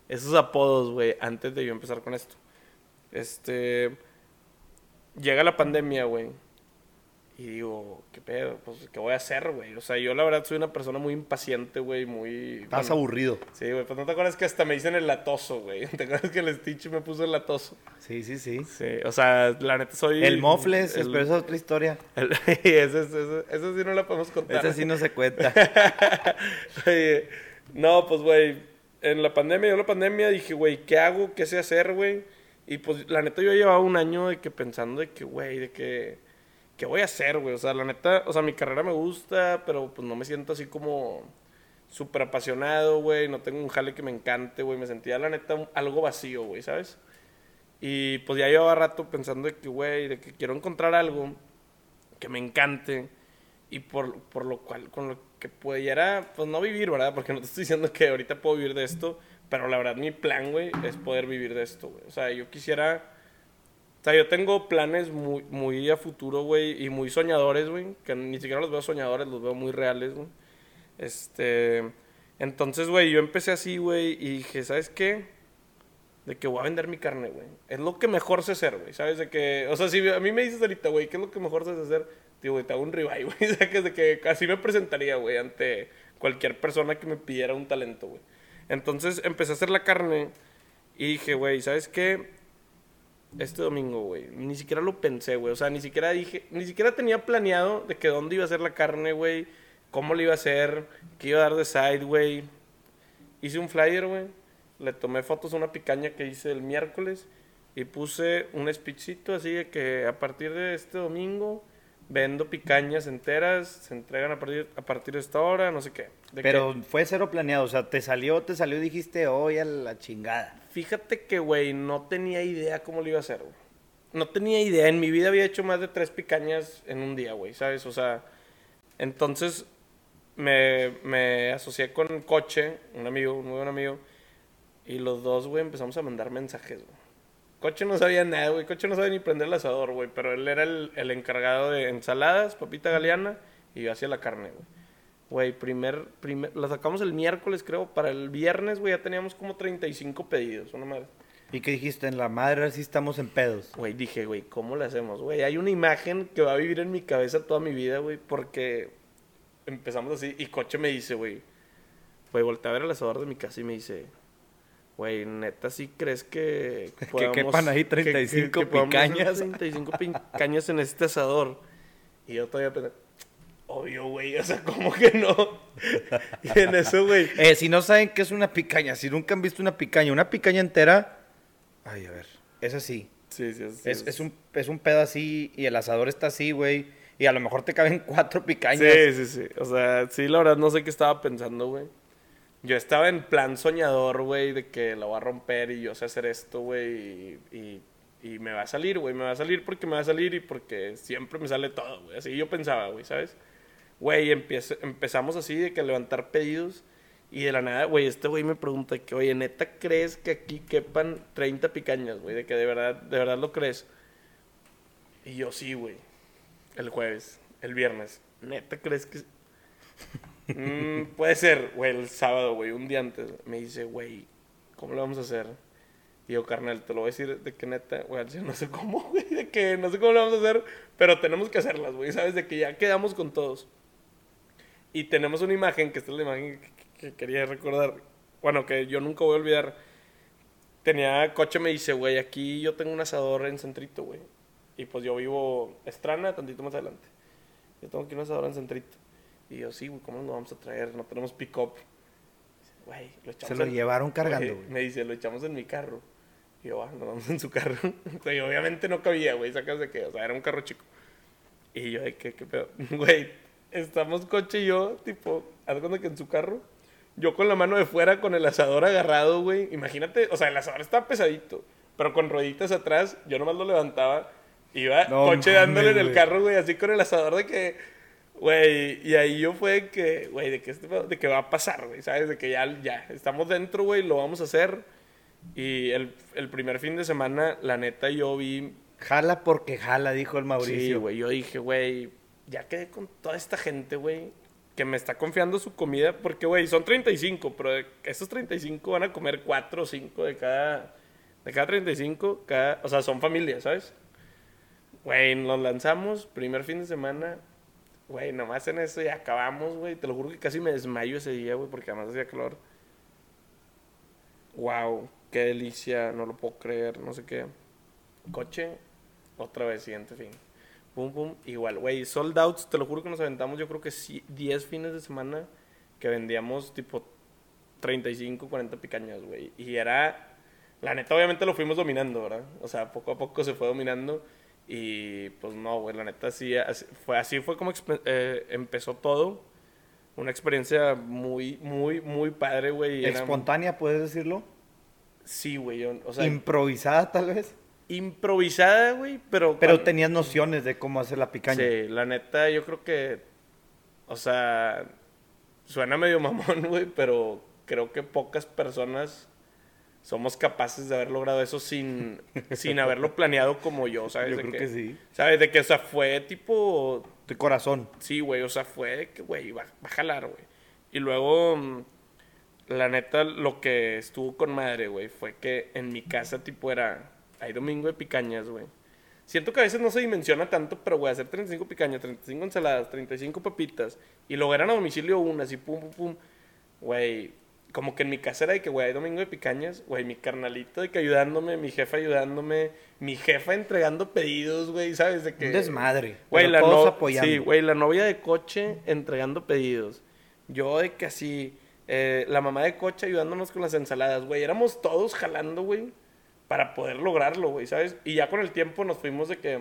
esos apodos, güey, antes de yo empezar con esto. Este. Llega la pandemia, güey. Y digo, ¿qué pedo? Pues, ¿qué voy a hacer, güey? O sea, yo la verdad soy una persona muy impaciente, güey, muy... Estás aburrido. Sí, güey, pues no te acuerdas que hasta me dicen el latoso, güey. ¿Te acuerdas que el Stitch me puso el latoso? Sí, sí, sí. Sí, o sea, la neta soy... El mofles, pero esa es otra historia. El... ese, sí no la podemos contar. Ese sí no se cuenta. Oye, no, pues, güey, en la pandemia, yo en la pandemia dije, güey, ¿qué hago? ¿Qué sé hacer, güey? Y pues, la neta, yo llevaba un año de que pensando de que, güey, de que ¿qué voy a hacer, güey? O sea, la neta, o sea, mi carrera me gusta, pero pues no me siento así como súper apasionado, güey. No tengo un jale que me encante, güey. Me sentía, la neta, algo vacío, güey, ¿sabes? Y pues ya llevaba rato pensando de que, güey, de que quiero encontrar algo que me encante y por, por lo cual, con lo que pudiera, pues no vivir, ¿verdad? Porque no te estoy diciendo que ahorita puedo vivir de esto, pero la verdad mi plan, güey, es poder vivir de esto, güey. O sea, yo quisiera sea, yo tengo planes muy, muy a futuro, güey, y muy soñadores, güey, que ni siquiera los veo soñadores, los veo muy reales, güey. Este, entonces, güey, yo empecé así, güey, y dije, ¿sabes qué? De que voy a vender mi carne, güey. Es lo que mejor sé hacer, güey, ¿sabes? De que, o sea, si a mí me dices ahorita, güey, ¿qué es lo que mejor sé hacer? Digo, güey, te hago un ribeye, güey, o sea, que que así me presentaría, güey, ante cualquier persona que me pidiera un talento, güey. Entonces, empecé a hacer la carne y dije, güey, ¿sabes qué? este domingo, güey. Ni siquiera lo pensé, güey. O sea, ni siquiera dije, ni siquiera tenía planeado de que dónde iba a ser la carne, güey. Cómo le iba a hacer, qué iba a dar de side, güey. Hice un flyer, güey. Le tomé fotos a una picaña que hice el miércoles. y puse un speechito así de que a partir de este domingo vendo picañas enteras, se entregan a partir, a partir de esta hora, no sé qué. De Pero que- fue cero planeado, o sea, te salió, te salió y dijiste, hoy a la chingada. fíjate que, güey, no tenía idea cómo lo iba a hacer, güey. No tenía idea. En mi vida había hecho más de tres picañas en un día, güey, ¿sabes? O sea, entonces me, me asocié con Coche, un amigo, un muy buen amigo, y los dos, güey, empezamos a mandar mensajes, güey. Coche no sabía nada, güey. Coche no sabía ni prender el asador, güey. Pero él era el, el encargado de ensaladas, papita galeana, y yo hacía la carne, güey. Güey, primer, primer, la sacamos el miércoles, creo. Para el viernes, güey, ya teníamos como 35 pedidos, una madre. ¿Y qué dijiste? En la madre sí estamos en pedos. Güey, dije, güey, ¿cómo le hacemos? Güey, hay una imagen que va a vivir en mi cabeza toda mi vida, güey, porque empezamos así. Y Coche me dice, güey, güey, volteé a ver el asador de mi casa y me dice, güey, neta, ¿sí crees que Que quepan ahí 35 podamos hacer picañas? 35 picañas en este asador. Y yo todavía pensé, obvio, güey, o sea, ¿cómo que no? y en eso, güey, Eh, si no saben qué es una picaña, si nunca han visto una picaña, una picaña entera, ay, a ver, es así. sí, sí, sí, Es, es un, es un pedo así y el asador está así, güey. Y a lo mejor te caben cuatro picañas. Sí, sí, sí. O sea, sí, la verdad no sé qué estaba pensando, güey. Yo estaba en plan soñador, güey, de que la voy a romper y yo sé hacer esto, güey, y, y, me va a salir, güey. Me va a salir porque me va a salir y porque siempre me sale todo, güey. Así yo pensaba, güey, ¿sabes? Güey, empezamos así de que levantar pedidos y de la nada, güey, este güey me pregunta que, oye, ¿neta crees que aquí quepan 30 picañas, güey? De que de verdad, de verdad lo crees. Y yo sí, güey. El jueves, el viernes. ¿Neta crees que...? Mm, puede ser, güey, el sábado, güey, un día antes. Me dice, güey, ¿cómo lo vamos a hacer? Yo, carnal, te lo voy a decir de que neta, güey, no sé cómo, güey, de que no sé cómo lo vamos a hacer, pero tenemos que hacerlas, güey, ¿sabes? De que ya quedamos con todos. Y tenemos una imagen, que esta es la imagen que quería recordar. Bueno, que yo nunca voy a olvidar. Tenía coche, me dice, güey, aquí yo tengo un asador en Centrito, güey. Y pues yo vivo Estrana, tantito más adelante. Yo tengo aquí un asador en Centrito. Y yo, sí, güey, ¿cómo nos vamos a traer? No tenemos pick-up. Güey, lo Se echamos lo en- llevaron cargando, güey. Me dice, lo echamos en mi carro. Y yo, ah, nos vamos en su carro. y obviamente no cabía, güey, sacas de qué, o sea, era un carro chico. Y yo, qué, qué pedo. Güey, estamos coche y yo, tipo, haz cuenta que en su carro, yo con la mano de fuera, con el asador agarrado, güey. Imagínate, o sea, el asador estaba pesadito, pero con rueditas atrás, yo nomás lo levantaba. Iba No coche dándole en el carro, güey, así con el asador de que, güey, y ahí yo fue que, güey, de que, este de que va a pasar, güey, ¿sabes? De que ya, ya, estamos dentro, güey, lo vamos a hacer. Y el, el primer fin de semana, la neta, yo vi Jala porque jala, dijo el Sí, Mauricio. güey. Yo dije, güey, ya quedé con toda esta gente, güey, que me está confiando su comida. Porque, güey, son 35, pero esos 35 van a comer 4 o 5 de cada, de cada 35. Cada, o sea, son familias, ¿sabes? Güey, nos lanzamos, primer fin de semana. Güey, nomás en eso ya acabamos, güey. Te lo juro que casi me desmayo ese día, güey, porque además hacía calor. Wow, qué delicia, no lo puedo creer, no sé qué. Coche, otra vez, siguiente fin. Pum, pum, igual, güey, sold outs, te lo juro que nos aventamos, yo creo que sí, 10 fines de semana que vendíamos tipo 35, 40 picañas, güey. Y era, la neta, obviamente lo fuimos dominando, ¿verdad? O sea, poco a poco se fue dominando. Y pues no, güey, la neta, sí, así fue, así fue como eh, empezó todo. Una experiencia muy, muy, muy padre, güey. era- Espontánea, puedes decirlo. Sí, güey, yo- o sea, Improvisada, tal vez. improvisada, güey, pero... Pero cuando- tenías nociones de cómo hacer la picaña. Sí, la neta, yo creo que. O sea. Suena medio mamón, güey, pero creo que pocas personas somos capaces de haber logrado eso sin, sin haberlo planeado como yo, ¿sabes? Yo De creo que sí. ¿Sabes? De que, o sea, fue tipo. De corazón. Sí, güey, o sea, fue de que, güey, va, va a jalar, güey. Y luego, mm, la neta, lo que estuvo con madre, güey, fue que en mi casa, tipo, era. Hay domingo de picañas, güey. Siento que a veces no se dimensiona tanto, pero, güey, hacer 35 picañas, 35 ensaladas, 35 papitas, y lo eran a domicilio unas, y pum, pum, pum. Güey, como que en mi casa era de que, güey, hay domingo de picañas, güey, mi carnalito de que ayudándome, mi jefa ayudándome, mi jefa entregando pedidos, güey, ¿sabes? De que... Un desmadre. Güey, la, no- apoyando. sí, güey, la novia de coche entregando pedidos. Yo de que así, eh, la mamá de coche ayudándonos con las ensaladas, güey. Éramos todos jalando, güey, para poder lograrlo, güey, ¿sabes? Y ya con el tiempo nos fuimos de que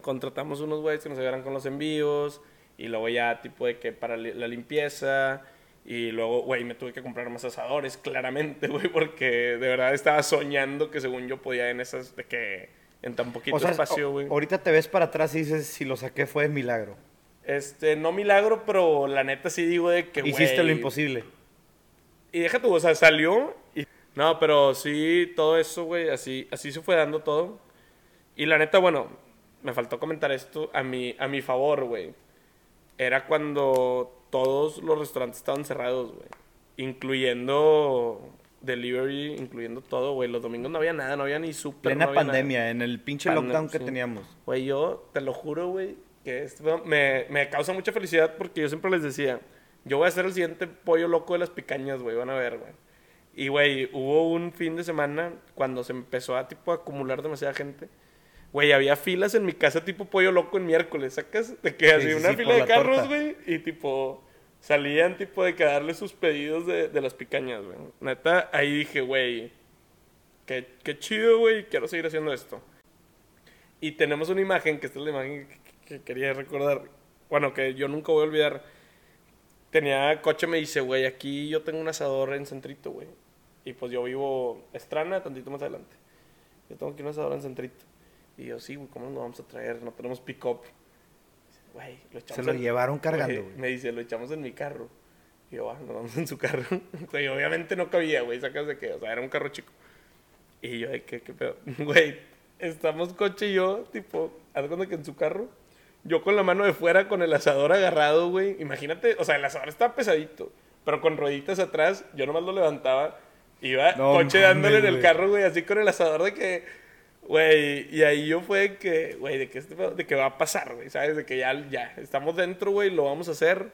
contratamos unos güeyes que nos ayudaran con los envíos y luego ya tipo de que para la limpieza y luego, güey, me tuve que comprar más asadores, claramente, güey, porque de verdad estaba soñando que según yo podía en esas, de que en tan poquito O sea, espacio, güey. ahorita te ves para atrás y dices, si lo saqué fue de milagro. Este, no milagro, pero la neta sí digo de que, Hiciste lo imposible. Y deja tú, o sea, salió y... No, pero sí, todo eso, güey, así, así se fue dando todo. Y la neta, bueno, me faltó comentar esto a mi, a mi favor, güey. Era cuando todos los restaurantes estaban cerrados, güey. Incluyendo delivery, incluyendo todo, güey. Los domingos no había nada, no había ni súper. Plena no había nada. pandemia, en el pinche Pandem- lockdown que sí. teníamos. Güey, yo te lo juro, güey, que esto me, me causa mucha felicidad porque yo siempre les decía, yo voy a ser el siguiente pollo loco de las picañas, güey, van a ver, güey. Y, güey, hubo un fin de semana cuando se empezó a, tipo, acumular demasiada gente. Güey, había filas en mi casa tipo pollo loco en miércoles, ¿sacas? De que así sí, una sí, fila de carros, güey, y tipo, salían tipo de que darle sus pedidos de, de las picañas, güey. Neta, ahí dije, güey, qué, qué chido, güey, quiero seguir haciendo esto. Y tenemos una imagen, que esta es la imagen que, que- que quería recordar. Bueno, que yo nunca voy a olvidar. Tenía coche, me dice, güey, aquí yo tengo un asador en Centrito, güey. Y pues yo vivo Estrana, tantito más adelante. Yo tengo aquí un asador en Centrito. Y yo, sí, güey, ¿cómo nos vamos a traer? No tenemos pick-up. Güey, lo echamos Se lo en- llevaron cargando, Güey. Me dice, lo echamos en mi carro. Y yo, ah, nos vamos en su carro. Güey, obviamente no cabía, güey, sacas de qué, o sea, era un carro chico. Y yo, de qué, qué pedo. Güey, estamos coche y yo, tipo, haz cuenta que en su carro, yo con la mano de fuera, con el asador agarrado, güey. Imagínate, o sea, el asador estaba pesadito, pero con rueditas atrás, yo nomás lo levantaba. Iba No coche dándole en el carro, güey, así con el asador de que, güey, y ahí yo fue que, güey, de que, este de que va a pasar, güey, ¿sabes? De que ya, ya, estamos dentro, güey, lo vamos a hacer.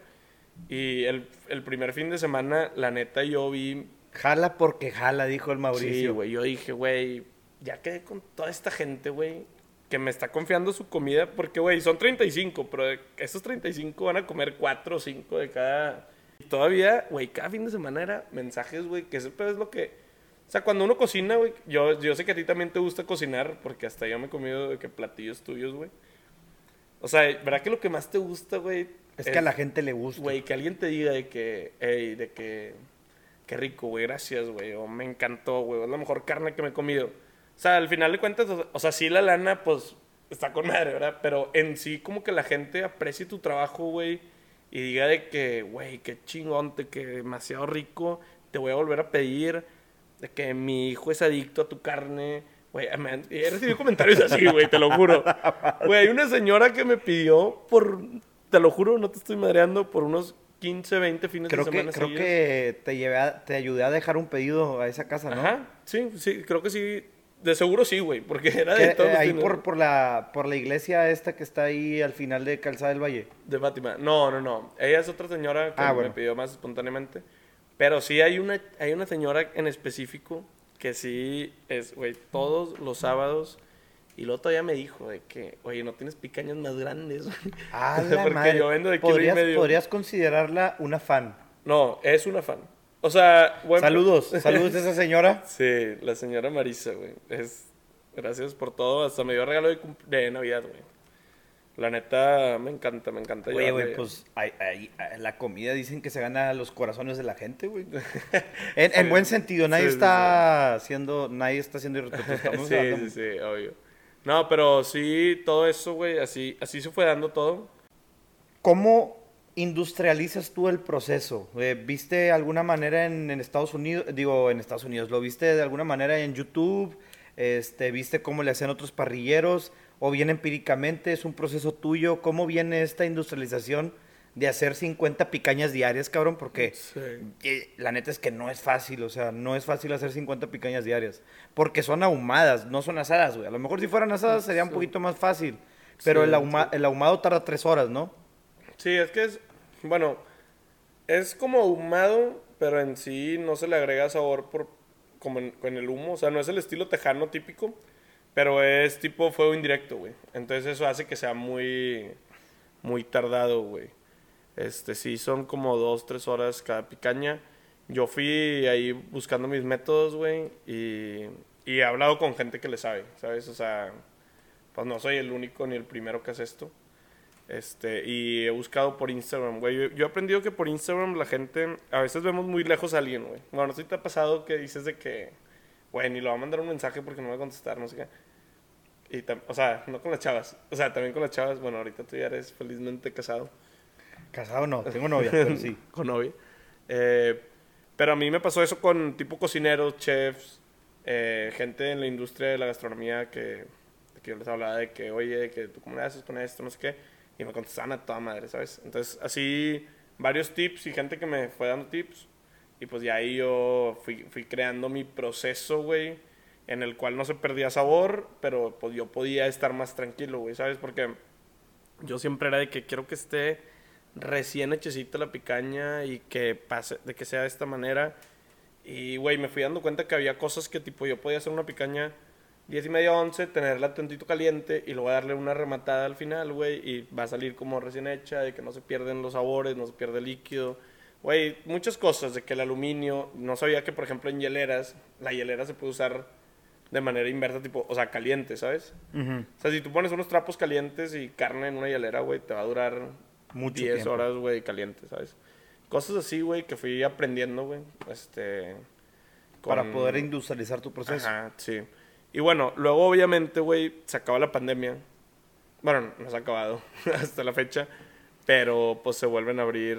Y el, el primer fin de semana, la neta, yo vi Jala porque jala, dijo el Sí, Mauricio. güey. Yo dije, güey, ya quedé con toda esta gente, güey, que me está confiando su comida. Porque, güey, son 35, pero esos 35 van a comer 4 o 5 de cada. Y todavía, güey, cada fin de semana era mensajes, güey, que ese pedo es lo que. O sea, cuando uno cocina, güey, yo, yo sé que a ti también te gusta cocinar, porque hasta yo me he comido de que platillos tuyos, güey. O sea, ¿verdad que lo que más te gusta, güey? es que a la gente le gusta. Güey, que alguien te diga de que, hey, de que, qué rico, güey, gracias, güey, o me encantó, güey, es la mejor carne que me he comido. O sea, al final de cuentas, o, o sea, sí la lana, pues, está con madre, ¿verdad? Pero en sí, como que la gente aprecie tu trabajo, güey, y diga de que, güey, qué chingón, de que demasiado rico, te voy a volver a pedir, de que mi hijo es adicto a tu carne. Güey, me he recibido comentarios así, güey, te lo juro. Güey, hay una señora que me pidió por, te lo juro, no te estoy madreando, por unos 15, 20 fines creo de que, semana. creo seguidos. que te, llevé a- te ayudé a dejar un pedido a esa casa, ¿no? Ajá, sí, sí, creo que sí. De seguro sí, güey, porque era Que, de todos eh, ahí por, por, la, por la iglesia esta que está ahí al final de Calzada del Valle. de Fátima. No, no, no. Ella es otra señora que Ah, me bueno. pidió más espontáneamente. Pero sí hay una, hay una señora en específico que sí es, güey, todos los sábados. Y luego todavía me dijo de que, oye, no tienes picañas más grandes. Ah, porque madre. yo vendo de kilo y medio. podrías considerarla una fan. No, es una fan. O sea, bueno. Saludos, saludos a esa señora. Sí, la señora Marisa, güey. Es. Gracias por todo. Hasta me dio regalo de, de Navidad, güey. La neta, me encanta, me encanta. Oye, güey, pues la comida dicen que se gana los corazones de la gente, güey. En, en buen sentido, nadie Sí, sí, está haciendo, nadie está haciendo irrespetuoso. Sí, hablando- sí, sí, obvio. No, pero sí, todo eso, güey, así, así se fue dando todo. ¿Cómo industrializas tú el proceso? Eh, ¿Viste alguna manera en, en Estados Unidos? Digo, en Estados Unidos, ¿lo viste de alguna manera en YouTube? Este, ¿Viste cómo le hacían otros parrilleros? ¿O bien empíricamente? ¿Es un proceso tuyo? ¿Cómo viene esta industrialización de hacer 50 picañas diarias, cabrón? Porque Sí. eh, la neta es que no es fácil, o sea, no es fácil hacer 50 picañas diarias. Porque son ahumadas, no son asadas, güey. A lo mejor si fueran asadas sería un poquito más fácil. Pero Sí, el, ahuma- sí. el ahumado tarda tres horas, ¿no? Sí, es que es. Bueno, es como ahumado, pero en sí no se le agrega sabor por, como en, con el humo. O sea, no es el estilo tejano típico, pero es tipo fuego indirecto, güey. Entonces eso hace que sea muy. Muy tardado, güey. Este, sí, son como dos, tres horas cada picaña. Yo fui ahí buscando mis métodos, güey, y, y he hablado con gente que le sabe, ¿sabes? O sea, pues no soy el único ni el primero que hace esto. Este, y he buscado por Instagram, güey. Yo, yo he aprendido que por Instagram la gente, a veces vemos muy lejos a alguien, güey. Bueno, no sé si te ha pasado que dices de que, güey, ni lo va a mandar un mensaje porque no va a contestar, no sé qué. Y tam- o sea, no con las chavas. O sea, también con las chavas. Bueno, ahorita tú ya eres felizmente casado. Casado no, tengo novia, pero sí. con novia. Eh, pero a mí me pasó eso con tipo cocineros, chefs, eh, gente en la industria de la gastronomía que, que yo les hablaba de que, oye, que tú cómo le haces con esto, no sé qué. Y me contestaban a toda madre, ¿sabes? Entonces, así, varios tips y gente que me fue dando tips. Y pues ya ahí yo fui, fui creando mi proceso, güey, en el cual no se perdía sabor, pero pues yo podía estar más tranquilo, güey, ¿sabes? Porque yo siempre era de que quiero que esté recién hechecita la picaña y que pase, de que sea de esta manera. Y, güey, me fui dando cuenta que había cosas que, tipo, yo podía hacer una picaña 10 y media, 11, tenerla tantito caliente y luego darle una rematada al final, güey, y va a salir como recién hecha, de que no se pierden los sabores, no se pierde el líquido. Güey, muchas cosas, de que el aluminio, no sabía que, por ejemplo, en hieleras, la hielera se puede usar de manera inversa, tipo, o sea, caliente, ¿sabes? O sea, si tú pones unos trapos calientes y carne en una hielera, güey, te va a durar Mucho 10 tiempo. horas, güey, caliente, ¿sabes? Cosas así, güey, que fui aprendiendo, güey. Este. Para poder industrializar tu proceso. Ajá, sí. Y bueno, luego obviamente, güey, se acaba la pandemia. Bueno, no se ha acabado hasta la fecha. Pero pues se vuelven a abrir.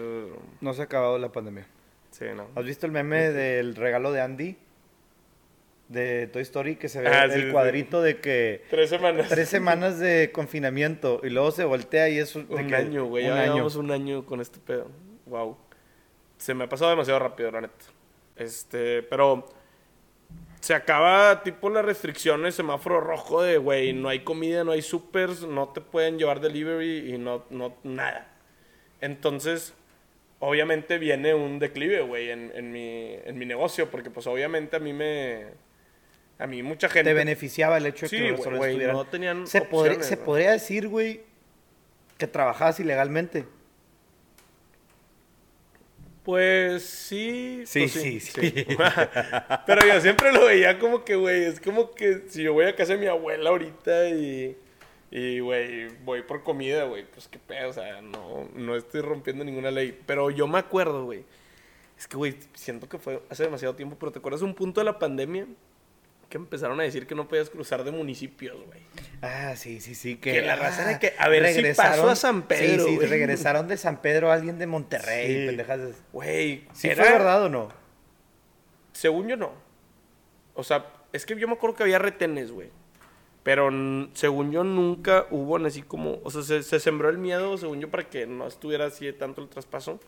No se ha acabado la pandemia. Sí, ¿no? ¿Has visto el meme del regalo de Andy? De Toy Story, que se ve Ah, el sí. cuadrito de que Tres semanas. tres semanas de confinamiento y luego se voltea y es un, Un que- año, güey. Un Ya año. llevamos un año con este pedo. Wow. Se me ha pasado demasiado rápido, la neta. Este, pero se acaba tipo las restricciones, semáforo rojo de, güey, no hay comida, no hay supers, no te pueden llevar delivery y no, no, nada. Entonces, obviamente viene un declive, güey, en, en, mi, en mi negocio, porque pues obviamente a mí me... A mí mucha gente... Te beneficiaba el hecho de Sí, que los güey, restaurantes güey, estuvieran- no tenían se, podría decir, güey, que trabajabas ilegalmente. Pues sí. Sí, pues sí, sí. Pero yo siempre lo veía como que, güey, es como que si yo voy a casa de mi abuela ahorita y. Y, güey, voy por comida, güey, pues qué pedo, o sea, no, no estoy rompiendo ninguna ley. Pero yo me acuerdo, güey. Es que, güey, siento que fue hace demasiado tiempo, pero ¿te acuerdas un punto de la pandemia? Que empezaron a decir que no podías cruzar de municipios, güey. Ah, sí, sí, sí. Que, Que la raza ah, era que, a ver si regresaron- paso a San Pedro, Sí, sí, regresaron de San Pedro alguien de Monterrey, Sí. pendejas. de- Güey, ¿Sí era- fue verdad o no? Según yo no. O sea, es que yo me acuerdo que había retenes, güey. Pero según yo nunca hubo así como... O sea, se, se sembró el miedo, según yo, para que no estuviera así de tanto el traspaso.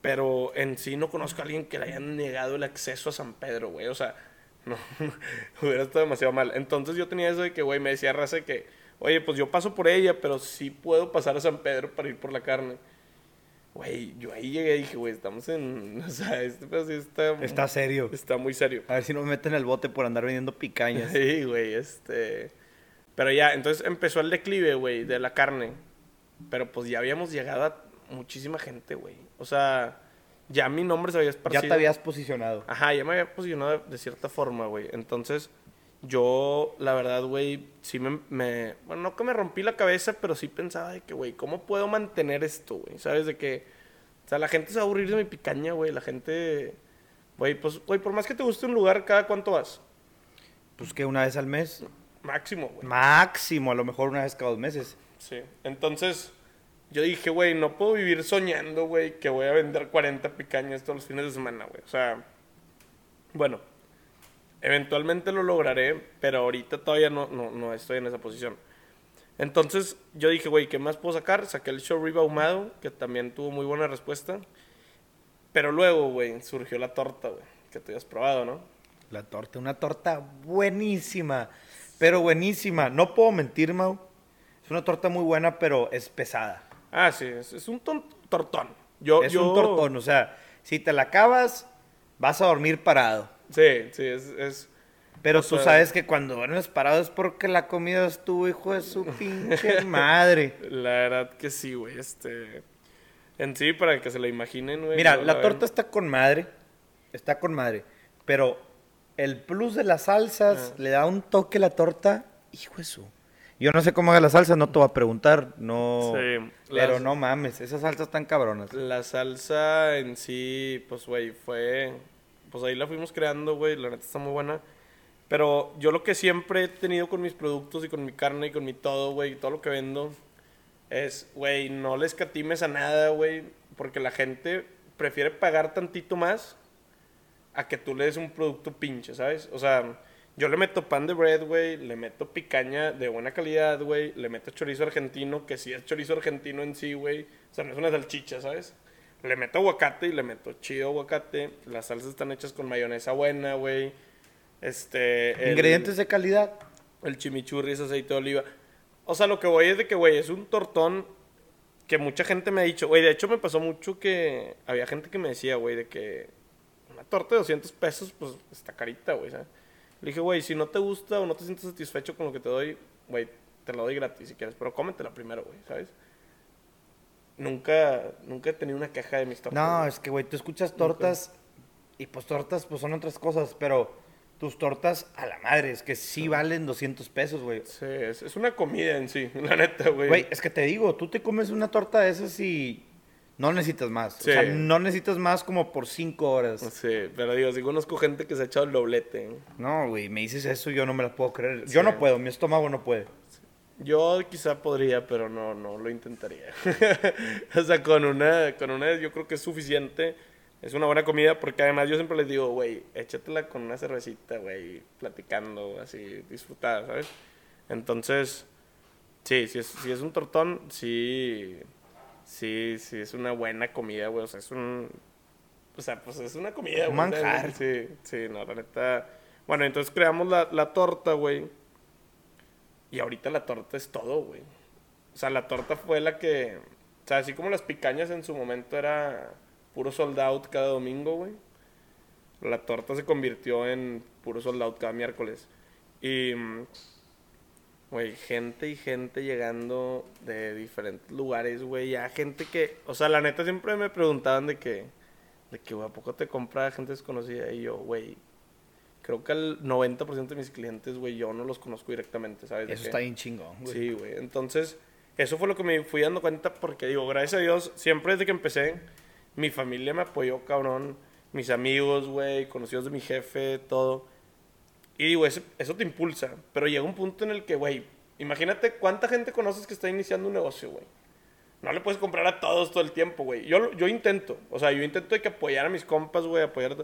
Pero en sí no conozco a alguien que le hayan negado el acceso a San Pedro, güey. O sea, no, hubiera estado demasiado mal. Entonces yo tenía eso de que, güey, me decía raza de que, oye, pues yo paso por ella, pero sí puedo pasar a San Pedro para ir por la carne. Güey, yo ahí llegué y dije, güey, estamos en... O sea, este pedo sí está... Está serio. Está muy serio. A ver si no me meten al bote por andar vendiendo picañas. Sí, güey, este... Pero ya, entonces empezó el declive, güey, de la carne. Pero pues ya habíamos llegado a muchísima gente, güey. O sea, ya mi nombre se había ya esparcido. te habías posicionado. Ajá, ya me había posicionado de, de cierta forma, güey. Entonces, yo, la verdad, güey, sí me, me... Bueno, no que me rompí la cabeza, pero sí pensaba de que, güey, ¿cómo puedo mantener esto, güey? ¿Sabes? De que... O sea, la gente se va a aburrir de mi picaña, güey. La gente... Güey, pues, güey, por más que te guste un lugar, ¿cada cuánto vas? Pues que una vez al mes. Máximo, güey. Máximo, a lo mejor una vez cada dos meses. Sí. Entonces, yo dije, güey, no puedo vivir soñando, güey, que voy a vender 40 picañas todos los fines de semana, güey. O sea, bueno, eventualmente lo lograré, pero ahorita todavía no, no, no estoy en esa posición. Entonces, yo dije, güey, ¿qué más puedo sacar? Saqué el show ahumado, que también tuvo muy buena respuesta. Pero luego, güey, surgió la torta, güey, que tú has probado, ¿no? La torta, una torta buenísima. Pero buenísima. No puedo mentir, Mau. Es una torta muy buena, pero es pesada. Ah, sí, es, es un tortón. Yo, es yo- un tortón. O sea, si te la acabas, vas a dormir parado. Sí, sí, es- es Pero O tú sabes que cuando duermes parado es porque la comida estuvo, hijo de su pinche madre. La verdad que sí, güey. Este. En sí, para que se la imaginen, güey. Mira, no la torta está con madre. Está con madre. Pero el plus de las salsas le da un toque a la torta. Hijo de su. Yo no sé cómo haga la salsa, no te voy a preguntar. No. Sí, pero las- no mames, esas salsas están cabronas. La salsa en sí, pues, güey, fue... Pues ahí la fuimos creando, güey, la neta está muy buena. Pero yo lo que siempre he tenido con mis productos y con mi carne y con mi todo, güey, y todo lo que vendo, es, güey, no le escatimes a nada, güey, porque la gente prefiere pagar tantito más a que tú le des un producto pinche, ¿sabes? O sea, yo le meto pan de bread, güey, le meto picaña de buena calidad, güey, le meto chorizo argentino, que sí es chorizo argentino en sí, güey, o sea, no es una salchicha, ¿sabes? Le meto aguacate y le meto chido aguacate, las salsas están hechas con mayonesa buena, güey, este... el- Ingredientes de calidad. el chimichurri es aceite de oliva. O sea, lo que voy es de que, güey, es un tortón que mucha gente me ha dicho. Güey, de hecho me pasó mucho que había gente que me decía, güey, de que una torta de 200 pesos, pues está carita, güey, ¿sabes? Le dije, güey, si no te gusta o no te sientes satisfecho con lo que te doy, güey, te la doy gratis si quieres, pero cómetela primero, güey, ¿sabes? Nunca, nunca he tenido una queja de mis tortas. No, güey. es que, güey, tú escuchas tortas y pues tortas pues son otras cosas, pero tus tortas a la madre, es que sí valen 200 pesos, güey. Sí, es, es una comida en sí, la neta, güey. Güey, es que te digo, tú te comes una torta de esas y no necesitas más. Sí. O sea, no necesitas más como por 5 horas. Sí, pero digo, sí conozco gente que se ha echado el doblete. ¿eh? No, güey, me dices eso y yo no me la puedo creer. Yo Sí. no puedo, mi estómago no puede. Yo quizá podría, pero no, no lo intentaría. o sea, con una, con una yo creo que es suficiente. Es una buena comida porque además yo siempre les digo, güey, échatela con una cervecita, güey, platicando, así, disfrutada, ¿sabes? Entonces, sí, si es, si es un tortón, sí, sí, sí, es una buena comida, güey, o sea, es un... O sea, pues es una comida, Un güey, manjar. Sí, sí, no, la neta... Bueno, entonces creamos la, la torta, güey. Y ahorita la torta es todo, güey. O sea, la torta fue la que. O sea, así como las picañas en su momento era puro sold out cada domingo, güey. La torta se convirtió en puro sold out cada miércoles. Y. Güey, gente y gente llegando de diferentes lugares, güey. Ya gente que. O sea, la neta siempre me preguntaban de que. De que, güey, ¿a poco te compra gente desconocida? Y yo, güey. Creo que el 90% de mis clientes, güey, yo no los conozco directamente, ¿sabes? Eso está bien chingón, güey. Sí, güey. Entonces, eso fue lo que me fui dando cuenta porque digo, gracias a Dios, siempre desde que empecé, mi familia me apoyó, cabrón. Mis amigos, güey, conocidos de mi jefe, todo. Y digo, eso, eso te impulsa. Pero llega un punto en el que, güey, imagínate cuánta gente conoces que está iniciando un negocio, güey. No le puedes comprar a todos todo el tiempo, güey. Yo, yo intento. O sea, yo intento de que apoyar a mis compas, güey, apoyar...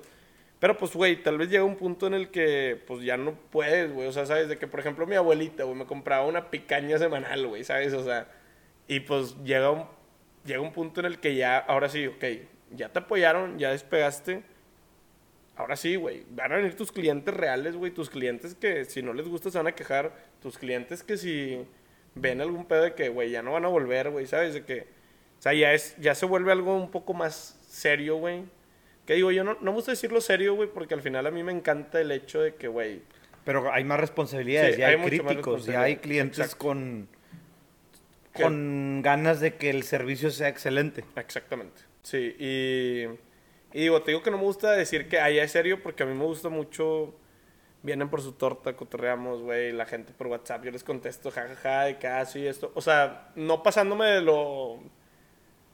Pero pues, güey, tal vez llega un punto en el que, pues, ya no puedes, güey. O sea, ¿sabes? De que, por ejemplo, mi abuelita, güey, me compraba una picaña semanal, güey, ¿sabes? O sea, y pues llega un, llega un punto en el que ya, ahora sí, ok, ya te apoyaron, ya despegaste. Ahora sí, güey, van a venir tus clientes reales, güey, tus clientes que si no les gusta se van a quejar, tus clientes que si ven algún pedo de que, güey, ya no van a volver, güey, ¿sabes? De que, o sea, ya, es, ya se vuelve algo un poco más serio, güey. Que digo, yo no, no me gusta decirlo serio, güey, porque al final a mí me encanta el hecho de que, güey, Pero hay más responsabilidades, Sí, ya hay, críticos, ya hay clientes Exacto. con, con ganas de que el servicio sea excelente. Exactamente. Sí, y, y digo, te digo que no me gusta decir que allá es serio porque a mí me gusta mucho. Vienen por su torta, cotorreamos, güey, la gente por WhatsApp, yo les contesto, jajaja, de casi esto. O sea, no pasándome de lo.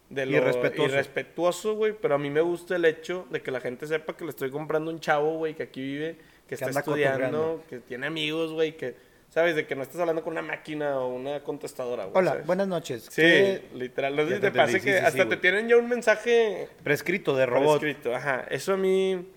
De lo Irrespetuoso. irrespetuoso, güey, pero a mí me gusta el hecho de que la gente sepa que le estoy comprando un chavo, güey, que aquí vive, que, está estudiando, que tiene amigos, güey, que, ¿sabes? De que no estás hablando con una máquina o una contestadora, güey. Hola, ¿sabes? buenas noches. Sí, ¿Qué literal. No sé si te entendí, que sí, hasta sí, te tienen ya un mensaje Prescrito de robot. escrito. Ajá. Eso a mí.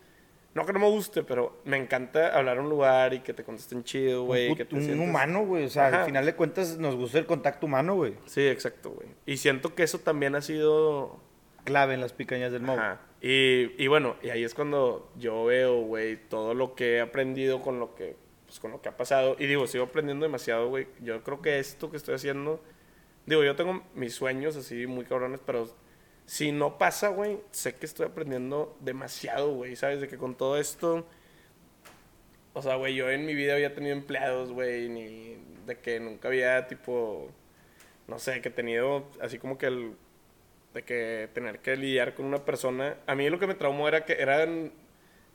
No que no me guste, pero me encanta hablar a un lugar y que te contesten chido, güey. un, que te un humano, güey. O sea, Ajá. al final de cuentas nos gusta el contacto humano, güey. Sí, exacto, güey. Y siento que eso también ha sido. Clave en las picañas del. Ajá. Y, y bueno, y ahí es cuando yo veo, güey, todo lo que he aprendido con lo que, pues, con lo que ha pasado. Y digo, sigo aprendiendo demasiado, güey. Yo creo que esto que estoy haciendo, digo, yo tengo mis sueños así muy cabrones, pero si no pasa, güey, sé que estoy aprendiendo demasiado, güey, ¿sabes? De que con todo esto, o sea, güey, yo en mi vida había tenido empleados, güey, ni de que nunca había, tipo, no sé, que he tenido así como que el de que tener que lidiar con una persona. A mí lo que me traumó era que eran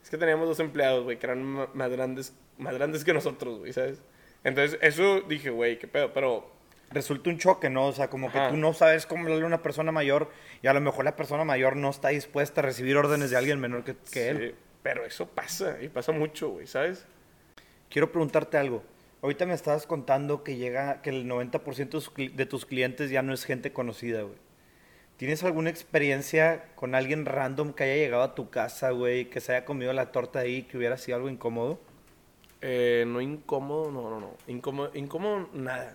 Es que teníamos dos empleados, güey, que eran más grandes, más grandes que nosotros, güey, ¿sabes? Entonces, eso dije, güey, qué pedo, pero Resulta un choque, ¿no? O sea, como que tú no sabes cómo hablarle a una persona mayor y a lo mejor la persona mayor no está dispuesta a recibir órdenes de alguien menor que, que él. Sí, pero eso pasa, y pasa mucho, güey, ¿sabes? Quiero preguntarte algo. Ahorita me estabas contando que llega, que el 90% de tus cli- de tus clientes ya no es gente conocida, güey. ¿Tienes alguna experiencia con alguien random que haya llegado a tu casa, güey, que se haya comido la torta ahí, que hubiera sido algo incómodo? Eh, no incómodo, no, no, no. Incómodo, incómodo nada.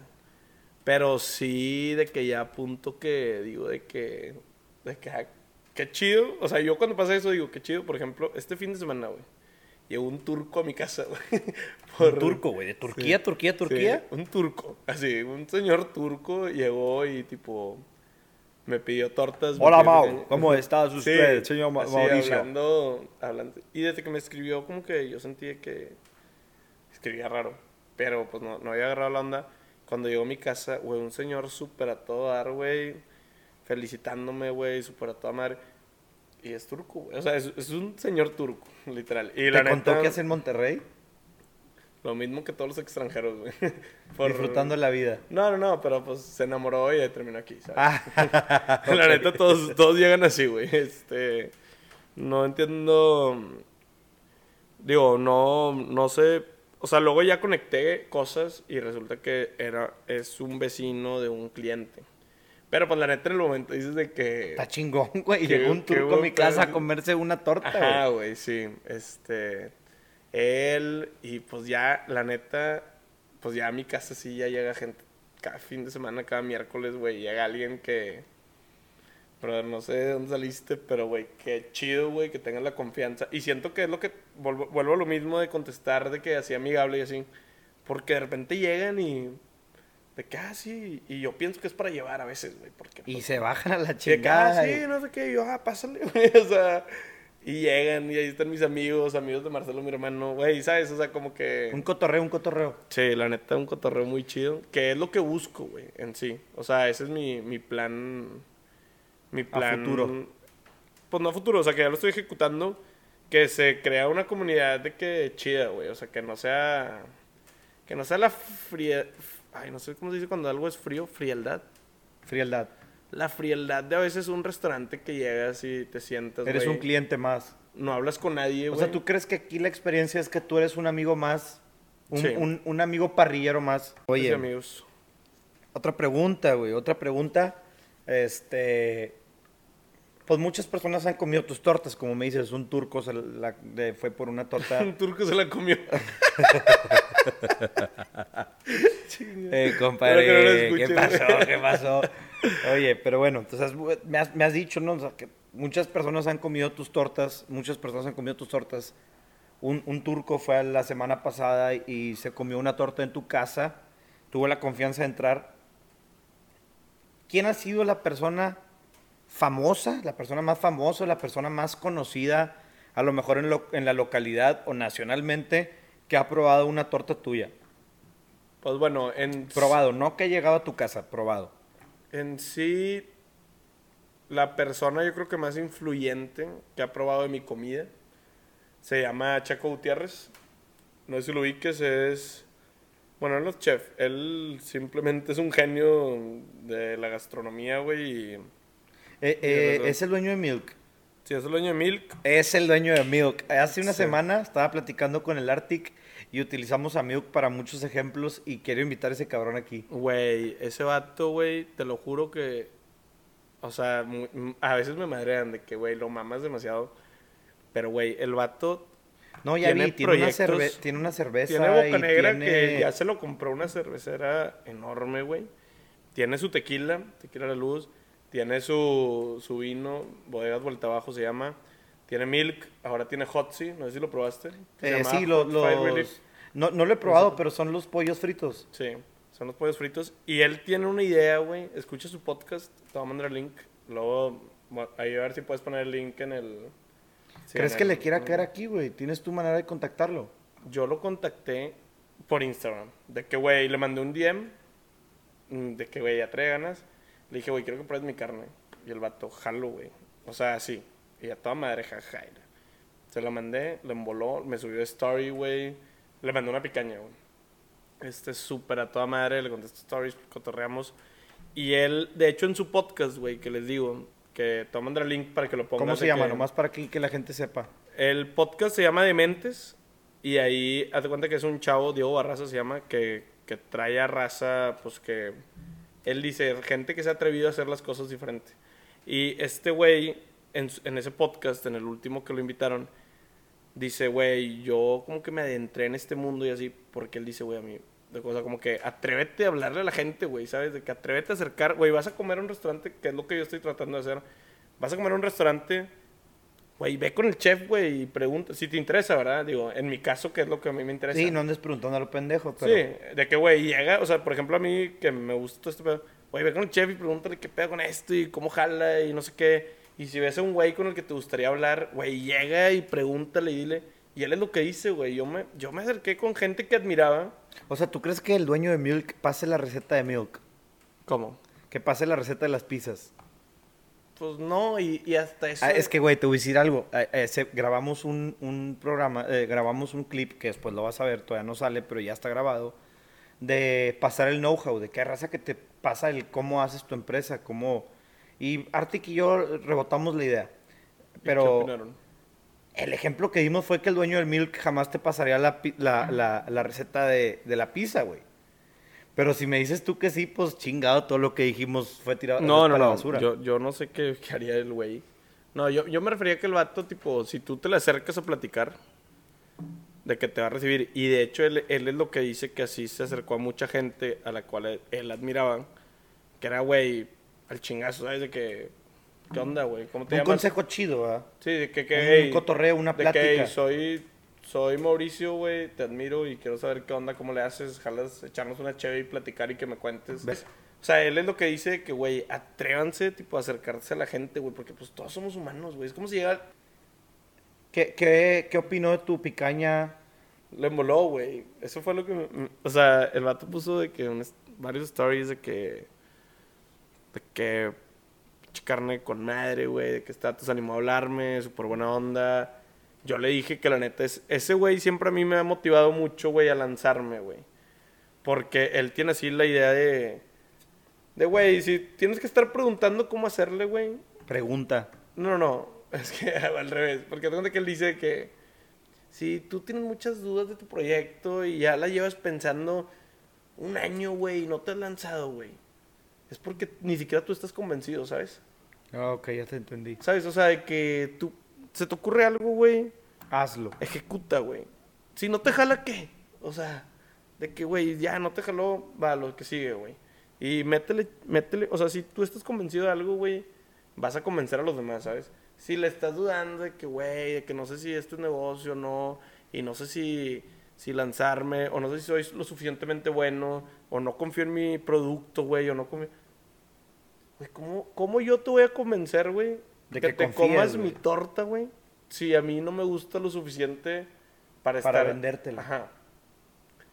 Pero sí de que ya a punto que digo de que, de que, ah, qué chido. O sea, yo cuando pasa eso digo, qué chido. Por ejemplo, este fin de semana, güey, llegó un turco a mi casa, güey. Un Por- turco, güey, de Turquía, Sí. Turquía, Turquía. Sí, un turco, así, un señor turco llegó y tipo me pidió tortas. Hola, Mau, que- ¿cómo estás Sí, usted, señor Ma- así, Mauricio? Hablando, hablando. Y desde que me escribió, como que yo sentí que escribía raro. Pero pues no, no había agarrado la onda. Cuando llegó a mi casa, güey, un señor súper a todo dar, güey. Felicitándome, güey, súper a toda madre. Y es turco, güey. O sea, es, es un señor turco, literal. Y ¿Te la contó neta, que hace en Monterrey? Lo mismo que todos los extranjeros, güey. Por- Disfrutando la vida. No, no, no, pero pues se enamoró y terminó aquí, ¿sabes? Ah, La neta, todos, todos llegan así, güey. Este. No entiendo. Digo, no, no sé. O sea, luego ya conecté cosas y resulta que era, es un vecino de un cliente. Pero pues la neta en el momento dices de que. Está chingón, güey. Llegó un turco a mi casa a comerse una torta, Ajá, güey, sí. Este. Él, y pues ya, la neta, pues ya a mi casa sí ya llega gente. Cada fin de semana, cada miércoles, güey, llega alguien que. Brother, no sé de dónde saliste, pero, güey, qué chido, güey, que tengas la confianza. Y siento que es lo que. Vuelvo, vuelvo a lo mismo de contestar, de que así amigable y así. Porque de repente llegan y. De que, ah. Y yo pienso que es para llevar a veces, güey. Porque. Y pues, se bajan a la de ah, chingada. sí, y- no sé qué, y yo, ah, pásale, güey, o sea, y llegan, y ahí están mis amigos, amigos de Marcelo, mi hermano, güey, ¿sabes? O sea, como que... Un cotorreo, un cotorreo. Sí, la neta, un cotorreo muy chido, que es lo que busco, güey, en sí. O sea, ese es mi, mi plan, mi plan... futuro. Pues no a futuro, o sea, que ya lo estoy ejecutando, que se crea una comunidad de que chida, güey, o sea, que no sea... Que no sea la fría... Ay, no sé cómo se dice cuando algo es frío, frialdad Frialdad. La frialdad de a veces un restaurante que llegas y te sientas, Eres un cliente más. No hablas con nadie, O sea, ¿tú crees que aquí la experiencia es que tú eres un amigo más? Un, Sí. un- un amigo parrillero más. Oye, amigos. otra pregunta, güey. Otra pregunta. Este. Pues muchas personas han comido tus tortas, como me dices, un turco se la- de- fue por una torta. Un turco se la comió. Eh, compadre, no ¿qué pasó? ¿Qué pasó? Oye, pero bueno, entonces me has, me has dicho, ¿no? O sea, que muchas personas han comido tus tortas, muchas personas han comido tus tortas. Un, un turco fue la semana pasada y se comió una torta en tu casa, tuvo la confianza de entrar. ¿Quién ha sido la persona famosa, la persona más famosa, la persona más conocida, a lo mejor en, lo- en la localidad o nacionalmente, que ha probado una torta tuya? Pues bueno, en, Probado, no que ha llegado a tu casa, probado. en sí, la persona yo creo que más influyente que ha probado de mi comida se llama Chaco Gutiérrez. No sé si lo ubiques, es... Bueno, él no es chef, él simplemente es un genio de la gastronomía, güey. Y... Eh, eh, es el dueño de Milk. Sí, es el dueño de Milk. Es el dueño de Milk. Hace una Sí. semana estaba platicando con el Arctic y utilizamos a Milk para muchos ejemplos y quiero invitar a ese cabrón aquí. Güey, ese vato, güey, te lo juro que. O sea, a veces me madrean de que, güey, lo mamas demasiado. Pero, güey, el vato No, ya Tiene vi, tiene una, cerve- tiene una cerveza. tiene Boca y Negra tiene- que ya se lo compró una cervecera enorme, güey. Tiene su tequila, tequila a la luz. Tiene su, su vino, bodegas vuelta abajo se llama. Tiene Milk, ahora tiene Hotzi, no sé si lo probaste. Eh, sí, lo- los... No, no lo he probado, pero son los pollos fritos. Sí, son los pollos fritos. Y él tiene una idea, güey. Escucha su podcast, te voy a mandar el link. Luego, ahí a ver si puedes poner el link en el... sí, ¿Crees en que el- le quiera caer aquí, güey? ¿Tienes tu manera de contactarlo? Yo lo contacté por Instagram. De que, güey, le mandé un DM. mm, De que, güey, ya trae ganas. Le dije, güey, quiero que pruebes mi carne. Y el vato, jalo, güey. O sea, sí. Y a toda madre, jaja. Se la mandé, le emboló, me subió story, güey. Le mandé una picaña, güey. Este, súper a toda madre, le contesté stories, cotorreamos. Y él, de hecho, en su podcast, güey, que les digo, que te mandar el link para que lo pongas. ¿Cómo se llama? que- Nomás para que, que la gente sepa. El podcast se llama Dementes. Y ahí, haz de cuenta que es un chavo, Diego Barraza se llama, que, que trae a raza, pues que. Él dice, gente que se ha atrevido a hacer las cosas diferente. Y este güey, en, ese podcast, en el último que lo invitaron, dice, güey, yo como que me adentré en este mundo y así, porque él dice, güey, a mí, de cosa como que atrévete a hablarle a la gente, güey, ¿sabes? De que atrévete a acercar, güey, vas a comer a un restaurante, que es lo que yo estoy tratando de hacer. Vas a comer a un restaurante, güey, ve con el chef, güey, y pregunta, si te interesa, ¿verdad? Digo, en mi caso, que es lo que a mí me interesa. Sí, no andes preguntando a los pendejos, pero... Sí, de que, güey, llega, o sea, por ejemplo, a mí que me gusta todo este pedo, güey, ve con el chef y pregúntale qué pedo con esto y cómo jala y no sé qué. Y si ves a un güey con el que te gustaría hablar, güey, llega y pregúntale y dile. Y él es lo que dice, güey. Yo me, yo me acerqué con gente que admiraba. O sea, ¿tú crees que el dueño de Milk pase la receta de Milk? ¿Cómo? Que pase la receta de las pizzas. Pues no, y, y hasta eso. Ah, es que, güey, te voy a decir algo. Eh, eh, se- grabamos un, un programa, eh, grabamos un clip que después lo vas a ver, todavía no sale, pero ya está grabado, de pasar el know-how, de qué raza que te pasa el cómo haces tu empresa, cómo... Y Artic y yo rebotamos la idea. ¿Y qué Pero opinaron? el ejemplo que dimos fue que el dueño del Milk jamás te pasaría la, pi- la, la- la receta de, de la pizza, güey. Pero si me dices tú que sí, pues chingado, todo lo que dijimos fue tirado No, no, para la no. basura. Yo, yo no sé qué, qué haría el güey. No, yo, yo me refería a que el vato, tipo, si tú te le acercas a platicar, de que te va a recibir. Y de hecho, él, él es lo que dice que así se acercó a mucha gente a la cual él, él admiraba. Que era, güey, al chingazo, ¿sabes? De que, ¿qué onda, güey? ¿Cómo te un llamas? consejo chido, ¿verdad? Sí, de que, que Un hey, cotorreo, una de que, plática. hey, soy, soy Mauricio, güey, te admiro y quiero saber qué onda, cómo le haces, jalas echarnos una chévere y platicar y que me cuentes. ¿Ves? O sea, él es lo que dice que, güey, atrévanse, tipo, a acercarse a la gente, güey, porque pues todos somos humanos, güey. Es como si llega, ¿Qué, qué, qué opinó de tu picaña? le emboló, güey. Eso fue lo que, me- o sea, el vato puso de que varios stories de que, de que, carne con madre, güey, de que vato se animó a hablarme, súper buena onda. Yo le dije que la neta es, ese güey siempre a mí me ha motivado mucho, güey, a lanzarme, güey. Porque él tiene así la idea de, de, güey, si tienes que estar preguntando cómo hacerle, güey, Pregunta. no, no, es que al revés. Porque te que él dice que si tú tienes muchas dudas de tu proyecto y ya la llevas pensando un año, güey, y no te has lanzado, güey, es porque ni siquiera tú estás convencido, ¿sabes? Ah, ok, ya te entendí. ¿Sabes? O sea, de que tú, se te ocurre algo, güey, Hazlo. ejecuta, güey. Si no te jala, ¿qué? O sea, de que, güey, ya no te jaló, va, lo que sigue, güey. Y métele, métele, o sea, si tú estás convencido de algo, güey, vas a convencer a los demás, ¿sabes? Si le estás dudando de que, güey, de que no sé si esto es negocio o no, y no sé si, si lanzarme, o no sé si soy lo suficientemente bueno, o no confío en mi producto, güey, o no confío... Güey, ¿cómo, ¿cómo yo te voy a convencer, güey, De que, que te confíes, comas güey. mi torta, güey? Si a mí no me gusta lo suficiente para Para estar... vendértela. Ajá.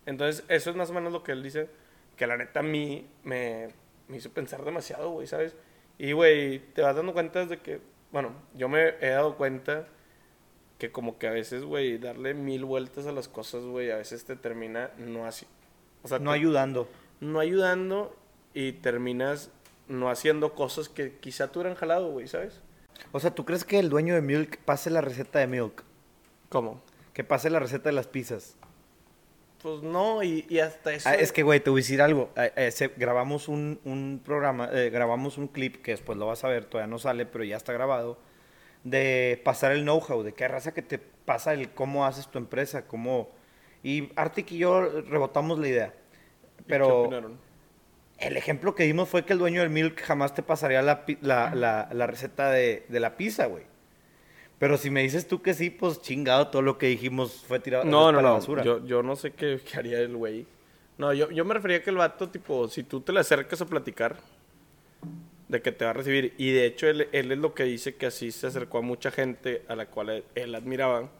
Entonces, eso es más o menos lo que él dice, que la neta a mí me, me hizo pensar demasiado, güey, ¿sabes? Y, güey, te vas dando cuenta de que, bueno, yo me he dado cuenta que como que a veces, güey, darle mil vueltas a las cosas, güey, a veces te termina no así. O sea, No te- ayudando. no ayudando y terminas no haciendo cosas que quizá tú hubieran jalado, güey, ¿sabes? O sea, ¿tú crees que el dueño de Milk pase la receta de Milk? ¿Cómo? Que pase la receta de las pizzas. Pues no, y, y hasta eso. Ah, es que, güey, te voy a decir algo. Eh, eh, se- grabamos un, un programa, eh, grabamos un clip que después lo vas a ver, todavía no sale, pero ya está grabado, de pasar el know-how, de qué raza que te pasa el cómo haces tu empresa, cómo... Y Artic y yo rebotamos la idea. ¿Y qué Pero opinaron? El ejemplo que dimos fue que el dueño del Milk jamás te pasaría la, la, la- la receta de, de la pizza, güey. Pero si me dices tú que sí, pues chingado, todo lo que dijimos fue tirado No, para no, la no. basura. Yo, yo no sé qué, qué haría el güey. No, yo, yo me refería a que el vato, tipo, si tú te le acercas a platicar, de que te va a recibir. Y de hecho, él, él es lo que dice que así se acercó a mucha gente a la cual él, él admiraba.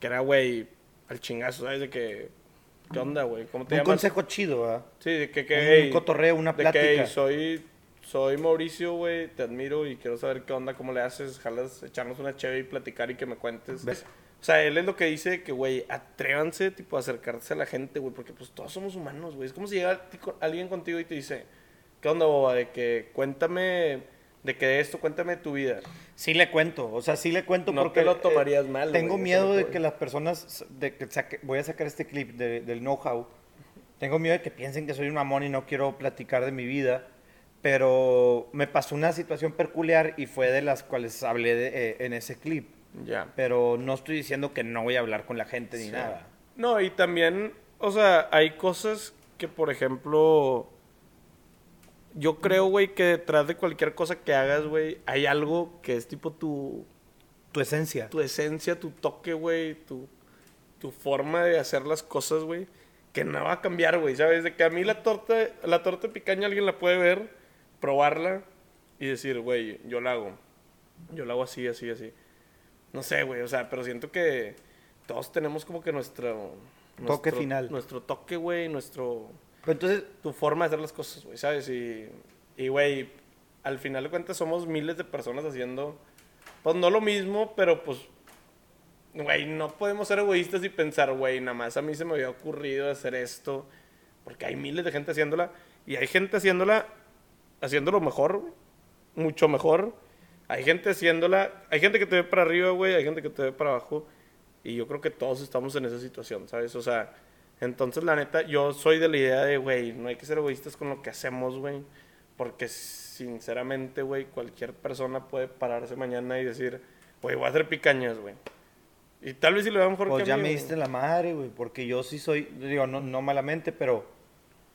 Que era, güey, al chingazo, ¿sabes? De que, ¿qué onda, güey? ¿Cómo te un llamas? consejo chido, ¿verdad? Sí, de que, que Un hey, cotorreo, una de que, hey, plática. soy, soy Mauricio, güey, te admiro y quiero saber qué onda, cómo le haces, jalas echarnos una chévere y platicar y que me cuentes. ¿Ves? O sea, él es lo que dice que, güey, atrévanse, tipo, a acercarse a la gente, güey, porque pues todos somos humanos, güey. Es como si llega alguien contigo y te dice, ¿qué onda, boba? De que cuéntame, de que esto, cuéntame tu vida. Sí le cuento, o sea, sí le cuento No porque... lo tomarías mal, Tengo miedo de que las personas, de que saque- voy a sacar este clip de- del know-how, tengo miedo de que piensen que soy un mamón y no quiero platicar de mi vida, pero me pasó una situación peculiar y fue de las cuales hablé de- eh, en ese clip. Ya. Pero no estoy diciendo que no voy a hablar con la gente ni Sí. nada. No, y también, o sea, hay cosas que, por ejemplo, yo creo, güey, que detrás de cualquier cosa que hagas, güey, hay algo que es tipo tu, Tu esencia. tu esencia, tu toque, güey, tu, tu forma de hacer las cosas, güey, que no va a cambiar, güey, ¿sabes? De que a mí la torta, la torta picaña alguien la puede ver, probarla y decir, güey, yo la hago. Yo la hago así, así, así. No sé, güey, o sea, pero siento que todos tenemos como que nuestro... Toque nuestro- final. Nuestro toque, güey, nuestro Pero entonces, tu forma de hacer las cosas, güey, ¿sabes? Y, y, güey, al final de cuentas somos miles de personas haciendo, pues no lo mismo, pero pues, güey, no podemos ser egoístas y pensar, güey, nada más a mí se me había ocurrido hacer esto, porque hay miles de gente haciéndola, y hay gente haciéndola, haciéndolo mejor, mucho mejor. Hay gente haciéndola, hay gente que te ve para arriba, güey, hay gente que te ve para abajo, y yo creo que todos estamos en esa situación, ¿sabes? O sea, entonces la neta, yo soy de la idea de, güey, no hay que ser egoístas con lo que hacemos, güey, porque sinceramente, güey, cualquier persona puede pararse mañana y decir, güey, voy a hacer picañas, güey. Y tal vez si lo va mejor pues que ya a mí, me diste la madre, güey, porque yo sí soy, digo, no, no malamente, pero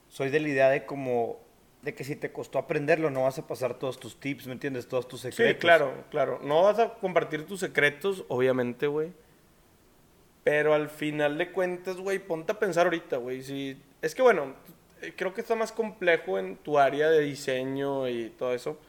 soy de la idea de como, de que si te costó aprenderlo, no vas a pasar todos tus tips, ¿me entiendes? Todos tus secretos. Sí, claro, claro. No vas a compartir tus secretos, obviamente, güey. Pero al final de cuentas, güey, ponte a pensar ahorita, güey. Si... Es que, bueno, creo que está más complejo en tu área de diseño y todo eso.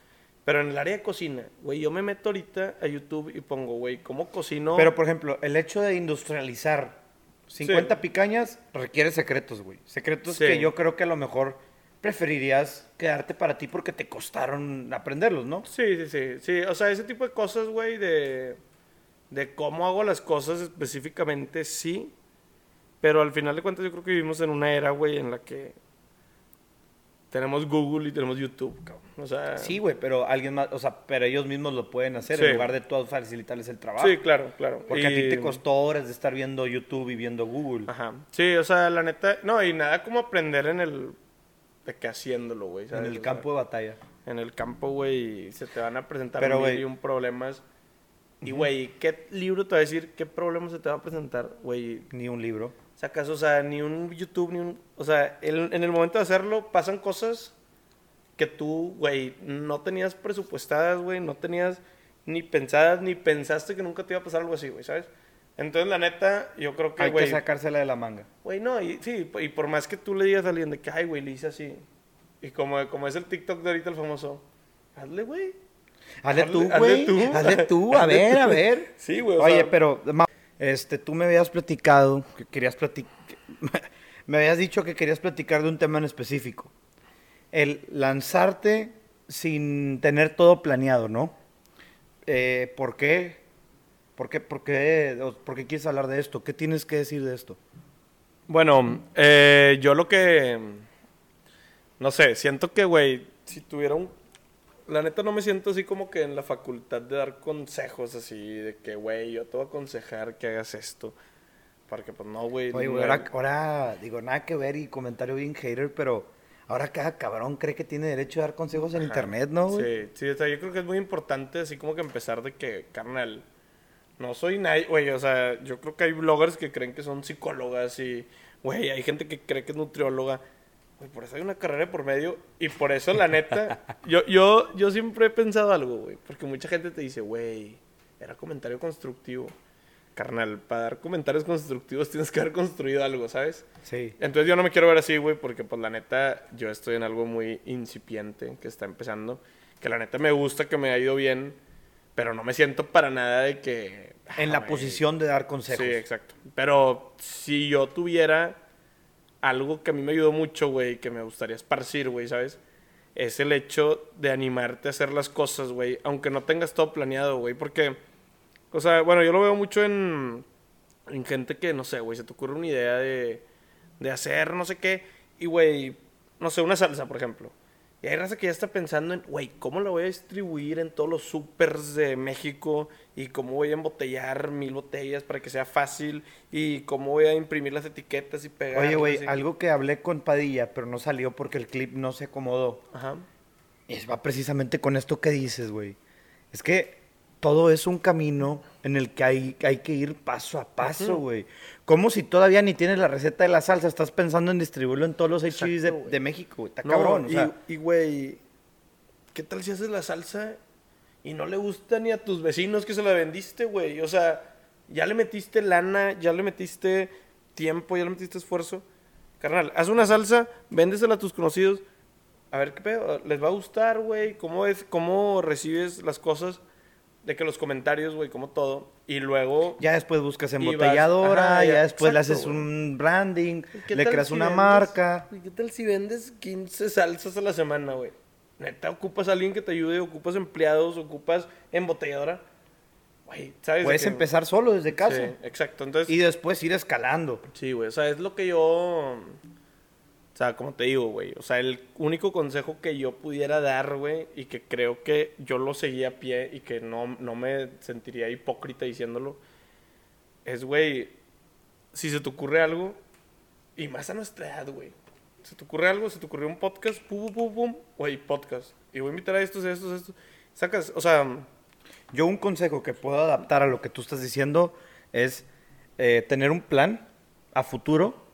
Pero en el área de cocina, güey, yo me meto ahorita a YouTube y pongo, güey, ¿cómo cocino? Pero, por ejemplo, el hecho de industrializar 50 Sí. picañas requiere secretos, güey. Secretos Sí. que yo creo que a lo mejor preferirías quedarte para ti porque te costaron aprenderlos, ¿no? Sí, sí, sí, sí. O sea, ese tipo de cosas, güey, de, de cómo hago las cosas específicamente, sí. Pero al final de cuentas yo creo que vivimos en una era, güey, en la que tenemos Google y tenemos YouTube, cabrón. O sea... Sí, güey, pero alguien más, o sea, pero ellos mismos lo pueden hacer Sí. en lugar de tú facilitarles el trabajo. Sí, claro, claro. Porque a ti te costó horas de estar viendo YouTube y viendo Google. Ajá. Sí, o sea, la neta... No, y nada como aprender en el... De que haciéndolo, güey. en el O campo de batalla. En el campo, güey, se te van a presentar Pero, mil y un problemas. Y, güey, ¿qué libro te va a decir qué problema se te va a presentar, güey? Ni un libro. Sacas, o sea, ni un YouTube, ni un... O sea, el- en el momento de hacerlo pasan cosas que tú, güey, no tenías presupuestadas, güey, no tenías ni pensadas, ni pensaste que nunca te iba a pasar algo así, güey, ¿sabes? Entonces, la neta, yo creo que, Hay güey... que sacársela de la manga. Güey, no, y, sí, y por más que tú le digas a alguien de que, ay, güey, le hice así. Y como, como es el TikTok de ahorita el famoso, hazle, güey. Hazle Hazle- tú, hazle güey. tú. Hazle tú, a Hazle ver, tú. a ver. Sí, güey, Oye, sea- pero, este, tú me habías platicado que querías platicar. me habías dicho que querías platicar de un tema en específico. El lanzarte sin tener todo planeado, ¿no? Eh, ¿Por qué? ¿Por qué, por, qué, por qué quieres hablar de esto? ¿Qué tienes que decir de esto? Bueno, eh, yo lo que. No sé, siento que, güey, si tuviera un. La neta no me siento así como que en la facultad de dar consejos así, de que, güey, yo te voy a aconsejar que hagas esto. Porque, pues no, güey. Oye, güey, ahora, ahora, digo, nada que ver y comentario bien hater, pero ahora cada cabrón cree que tiene derecho a dar consejos en Ajá. internet, ¿no, güey? Sí, sí, o sea, yo creo que es muy importante así como que empezar de que, carnal, no soy nadie, güey, o sea, yo creo que hay bloggers que creen que son psicólogas y, güey, hay gente que cree que es nutrióloga. Güey, por eso hay una carrera por medio y por eso, la neta, yo, yo, yo siempre he pensado algo, güey, porque mucha gente te dice, güey, era comentario constructivo. Carnal, para dar comentarios constructivos tienes que haber construido algo, ¿sabes? Sí. Entonces yo no me quiero ver así, güey, porque pues la neta yo estoy en algo muy incipiente que está empezando. Que la neta me gusta, que me ha ido bien, pero no me siento para nada de que... En la posición de dar consejos. Sí, exacto. Pero si yo tuviera algo que a mí me ayudó mucho, güey, que me gustaría esparcir, güey, ¿sabes? es el hecho de animarte a hacer las cosas, güey, aunque no tengas todo planeado, güey, porque, o sea, bueno, yo lo veo mucho en, en gente que, no sé, güey, se te ocurre una idea de, de hacer no sé qué, y, güey, no sé, una salsa, por ejemplo. Y hay raza que ya está pensando en, güey, ¿cómo la voy a distribuir en todos los supers de México? ¿Y cómo voy a embotellar mil botellas para que sea fácil? ¿Y cómo voy a imprimir las etiquetas y pegar? Oye, güey, algo que hablé con Padilla, pero no salió porque el clip no se acomodó. Ajá. Es va precisamente con esto que dices, güey. Es que todo es un camino en el que hay, hay que ir paso a paso, güey. Como si todavía ni tienes la receta de la salsa, estás pensando en distribuirlo en todos los HVs de, de México, güey. Está No, cabrón, y-. Y, güey, ¿qué tal si haces la salsa y no le gusta ni a tus vecinos que se la vendiste, güey? O sea, ya le metiste lana, ya le metiste tiempo, ya le metiste esfuerzo. Carnal, haz una salsa, véndesela a tus conocidos. A ver qué pedo, les va a gustar, güey. ¿Cómo es, cómo recibes las cosas? De que los comentarios, güey, como todo. Y luego. Ya después buscas vas- embotelladora, ajá, ya, ya, después le haces un branding, ¿Qué le creas si una vendes- marca. ¿Y qué tal si vendes 15 salsas a la semana, güey? Neta, ocupas a alguien que te ayude, ocupas empleados, ocupas embotelladora. Güey, ¿sabes? de Puedes que- empezar solo desde casa. Sí, exacto. Entonces, Y después ir escalando. sí, güey, o sea, es lo que yo. O sea, como te digo, güey. O sea, el único consejo que yo pudiera dar, güey, y que creo que yo lo seguí a pie y que no, no me sentiría hipócrita diciéndolo, es, güey, si se te ocurre algo, y más a nuestra edad, güey. Se te ocurre algo, se te ocurrió un podcast, pum, pum, pum, pum, güey, podcast. Y voy a invitar a estos, a estos, a estos. Sacas, o sea, Yo un consejo que puedo adaptar a lo que tú estás diciendo es eh, tener un plan a futuro,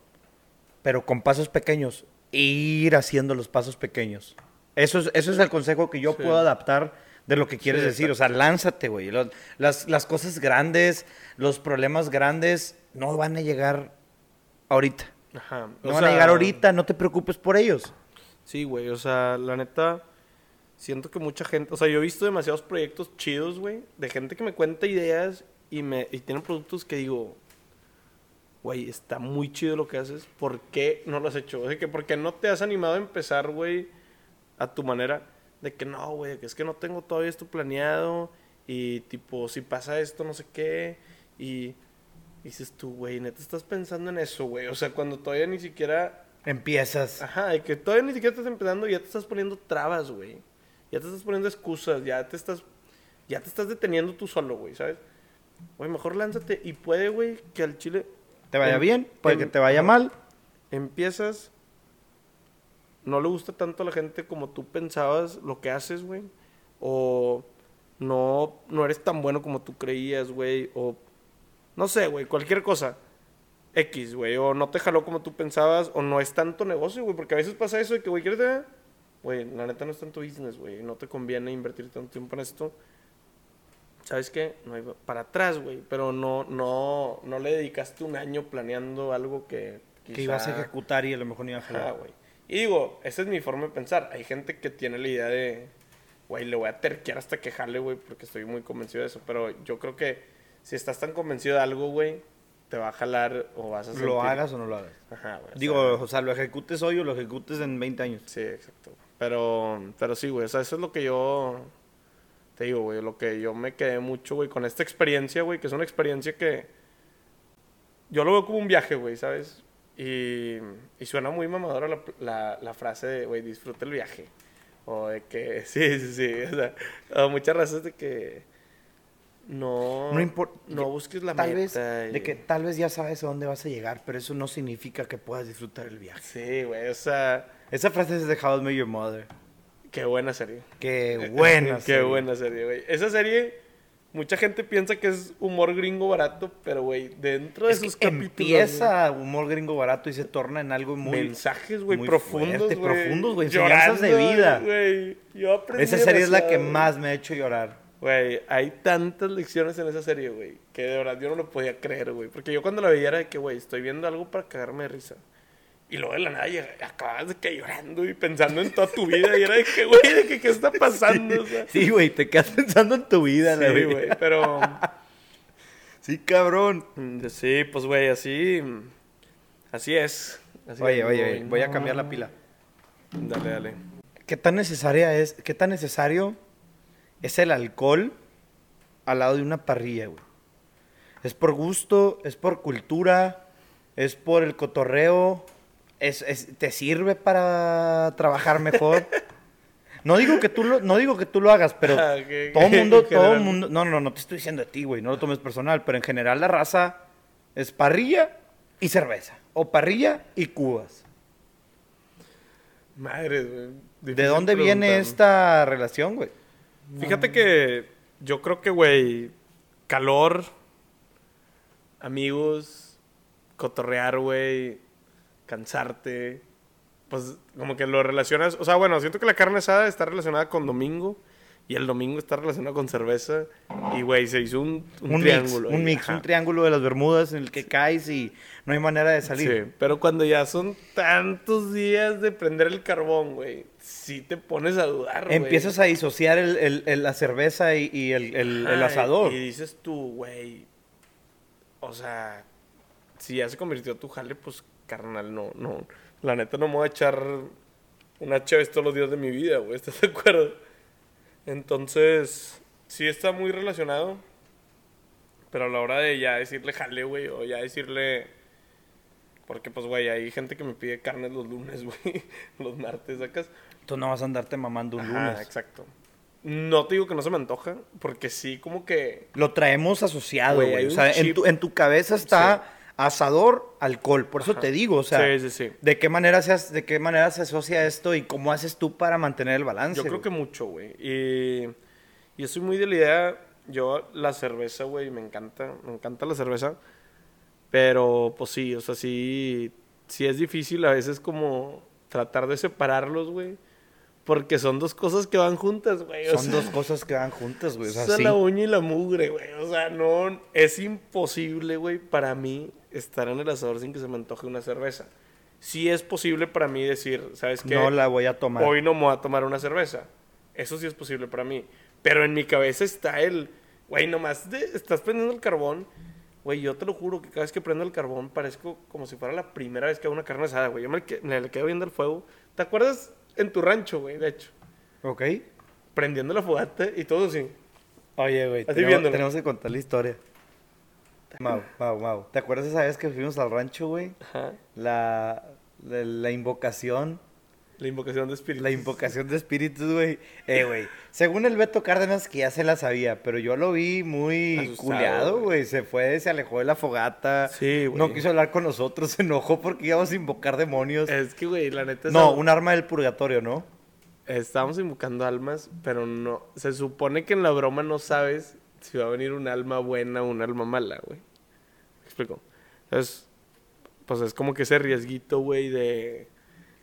pero con pasos pequeños. e Ir haciendo los pasos pequeños. Eso es, eso es el consejo que yo Sí. puedo adaptar de lo que quieres Sí, decir. O sea, lánzate, güey. Las, las cosas grandes, los problemas grandes, no van a llegar ahorita. Ajá. No o van a llegar ahorita, no te preocupes por ellos. Sí, güey, o sea, la neta, siento que mucha gente, o sea, yo he visto demasiados proyectos chidos, güey, de gente que me cuenta ideas y me y tienen productos que digo, güey, está muy chido lo que haces, ¿por qué no lo has hecho? O sea, que ¿por qué no te has animado a empezar, güey, a tu manera? De que no, güey, que es que no tengo todavía esto planeado y tipo, si pasa esto, no sé qué, y dices tú, güey, neta, estás pensando en eso, güey, o sea, cuando todavía ni siquiera Empiezas. Ajá, de que todavía ni siquiera estás empezando y ya te estás poniendo trabas, güey. Ya te estás poniendo excusas, ya te estás ya te estás deteniendo tú solo, güey, ¿sabes? Güey, mejor lánzate y puede, güey, que al chile Te vaya em- bien, puede que em- te vaya mal. empiezas no le gusta tanto a la gente como tú pensabas lo que haces, güey, o no no eres tan bueno como tú creías, güey, o no sé, güey, cualquier cosa. X, güey, o no te jaló como tú pensabas, o no es tanto negocio, güey, porque a veces pasa eso de que, güey, ¿quieres ver? Güey, la neta no es tanto business, güey, no te conviene invertir tanto tiempo en esto. ¿Sabes qué? No hay para atrás, güey, pero no, no, no le dedicaste un año planeando algo que... Que ibas a quizá- ejecutar y a lo mejor no iba a jalar. güey. Y digo, esa es mi forma de pensar. Hay gente que tiene la idea de, güey, le voy a terquear hasta que jale, güey, porque estoy muy convencido de eso. Pero yo creo que si estás tan convencido de algo, güey, te va a jalar o vas a sentir... Lo hagas o no lo hagas. Ajá, güey. o Digo, sea, o sea, lo ejecutes hoy o lo ejecutes en 20 años. Sí, exacto. Pero, pero sí, güey, o sea, eso es lo que yo... Te digo, güey, lo que yo me quedé mucho, güey, con esta experiencia, güey, que es una experiencia que... Yo lo veo como un viaje, güey, ¿sabes? Y, y suena muy mamadora la, la, la frase de, güey, disfruta el viaje. O de que, sí, sí, sí. O sea, muchas razas de que no, No importa. no busques la tal meta. vez, y- de que tal vez ya sabes a dónde vas a llegar, pero eso no significa que puedas disfrutar el viaje. Sí, güey, o sea, Esa frase es de How I Met Your Mother. qué buena serie. Qué buena. Qué serie. buena serie, güey. Esa serie, mucha gente piensa que es humor gringo barato, pero, güey, dentro de Es que sus capítulos. empieza humor gringo barato y se torna en algo muy... mensajes, güey, profundos, fuerte, profundos, güey, enseñanzas de vida. Yo aprendí Esa serie es la que más me ha hecho llorar. Güey, hay tantas lecciones en esa serie, güey, que de verdad yo no lo podía creer, güey. Porque yo cuando la veía era de que, güey, estoy viendo algo para cagarme de risa. Y luego de la nada acabas de que llorando y pensando en toda tu vida. Y era de que, güey, de que qué está pasando. O sea, Sí, güey, te quedas pensando en tu vida, la sí, güey, pero... Sí, cabrón. Mm, Sí, pues, güey, así... Así es. Así Oye, es, oye, güey. oye, voy a cambiar la pila. Dale, dale. ¿Qué tan necesaria es, qué tan necesario es el alcohol al lado de una parrilla, güey? ¿Es por gusto? ¿Es por cultura? ¿Es por el cotorreo? ¿Es, es- te sirve para trabajar mejor? No digo que tú lo, no digo que tú lo hagas, pero Ah, todo el que- mundo, todo general. mundo, no, no, no te estoy diciendo a ti, güey, no lo tomes personal, pero en general la raza es parrilla y cerveza, o parrilla y cubas. Madre, güey. ¿De dónde viene esta relación, güey? Fíjate que yo creo que, güey, calor, amigos, cotorrear, güey, cansarte, pues como que lo relacionas, o sea, bueno, siento que la carne asada está relacionada con domingo y el domingo está relacionado con cerveza y, güey, se hizo un, un, Un, mix, triángulo. un mix, ajá. un triángulo de las Bermudas en el que caes y no hay manera de salir. Sí, pero cuando ya son tantos días de prender el carbón, güey, sí te pones a dudar, güey. Empiezas a disociar el- el- el- la cerveza y, y el, asador. Y dices tú, güey, o sea, si ya se convirtió tu jale, pues, carnal, no, no. La neta no me voy a echar una Chaves todos los días de mi vida, güey, ¿estás de acuerdo? Entonces, sí está muy relacionado, pero a la hora de ya decirle jale, güey, o ya decirle... Porque, pues, güey, hay gente que me pide carne los lunes, güey, los martes, sacas. Tú no vas a andarte mamando un Ajá, lunes. exacto. No te digo que no se me antoja, porque sí, como que... Lo traemos asociado, Güey, O sea, en tu, en tu cabeza está asador, alcohol. Por eso Ajá. te digo, o sea, Sí, sí, sí. ¿de qué manera se, de qué manera se asocia esto y cómo haces tú para mantener el balance? Yo creo que mucho, güey. Y yo soy muy de la idea, yo la cerveza, güey, me encanta, me encanta la cerveza. Pero, pues sí, o sea, sí, sí es difícil a veces como tratar de separarlos, güey. Porque son dos cosas que van juntas, güey. Son sea, dos cosas que van juntas, güey. O sea, Esa es sí. la uña y la mugre, güey. O sea, no, es imposible, güey, para mí estar en el asador sin que se me antoje una cerveza. Sí es posible para mí decir, ¿sabes qué? No la voy a tomar. Hoy no me voy a tomar una cerveza. Eso sí es posible para mí. Pero en mi cabeza está el, güey, nomás de- estás prendiendo el carbón. Güey, yo te lo juro que cada vez que prendo el carbón parezco como si fuera la primera vez que hago una carne asada, güey. Yo me, me le quedo viendo el fuego. ¿Te acuerdas en tu rancho, güey? De hecho, ¿Ok? prendiendo la fogata y todo así. Oye, güey, tenemos, tenemos que contar la historia. Mau, Mau, Mau. ¿Te acuerdas esa vez que fuimos al rancho, güey? Ajá. La, la, la invocación, La invocación de espíritu. la invocación de espíritus, güey. Eh, güey, según el Beto Cárdenas, que ya se la sabía, pero yo lo vi muy Asustado, culeado, güey. güey. Se fue, se alejó de la fogata. Sí, güey. No quiso hablar con nosotros, se enojó porque íbamos a invocar demonios. Es que, güey, la neta... no, esa- un arma del purgatorio, ¿no? Estábamos invocando almas, pero no... Se supone que en la broma no sabes si va a venir un alma buena o un alma mala, güey. ¿Me explico? Entonces, pues es como que ese riesguito, güey, de...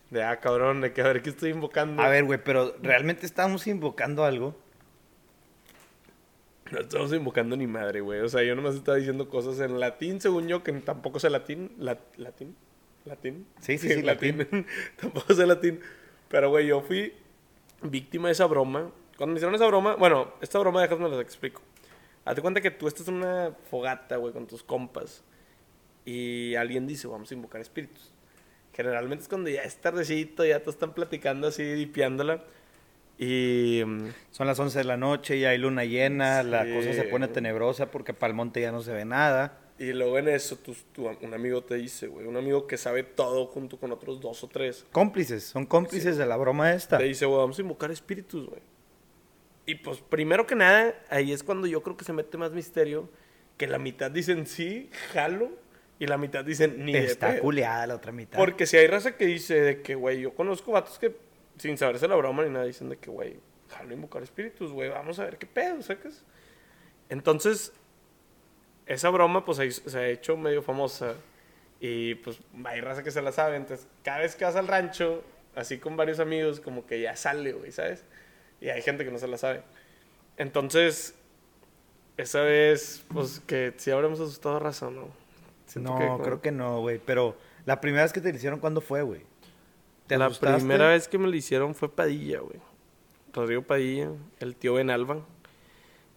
De, ah, cabrón, de que a ver qué estoy invocando. A ver, güey, pero realmente estábamos invocando algo. No estamos invocando ni madre, güey. O sea, yo nomás estaba diciendo cosas en latín, según yo, que tampoco sé latín. La- ¿Latín? ¿Latín? Sí, sí, sí, tampoco sé latín. Pero, güey, yo fui víctima de esa broma. Cuando me hicieron esa broma, bueno, esta broma déjame la explico. Hazte cuenta que tú estás en una fogata, güey, con tus compas. Y alguien dice, vamos a invocar espíritus. Generalmente es cuando ya es tardecito, ya te están platicando así, dipiándola. Y... mm, Son las 11 de la noche y hay luna llena, la Sí. cosa se pone tenebrosa porque para el monte ya no se ve nada. Y luego en eso, tu, tu- un amigo te dice, güey, un amigo que sabe todo junto con otros dos o tres, Cómplices, son cómplices de la broma esta. te dice, güey, vamos a invocar espíritus, güey. Y pues, primero que nada, ahí es cuando yo creo que se mete más misterio, que la mitad dicen sí, jalo, y la mitad dicen ni de Está culeada la otra mitad. Porque si hay raza que dice de que, güey, yo conozco vatos que sin saberse la broma ni nada dicen de que, güey, jalo invocar espíritus, güey, vamos a ver qué pedo, ¿sacas? Entonces, esa broma pues se ha hecho medio famosa y pues hay raza que se la sabe, entonces cada vez que vas al rancho, así con varios amigos, como que ya sale, güey, ¿sabes? Y hay gente que no se la sabe. Entonces, esa vez, pues que sí habremos asustado a raza, ¿no? Siento no, que como- creo que no, güey. Pero la primera vez que te lo hicieron, ¿cuándo fue, güey? ¿Te La asustaste? primera vez que me lo hicieron fue Padilla, güey. Rodrigo Padilla, el tío Benalba.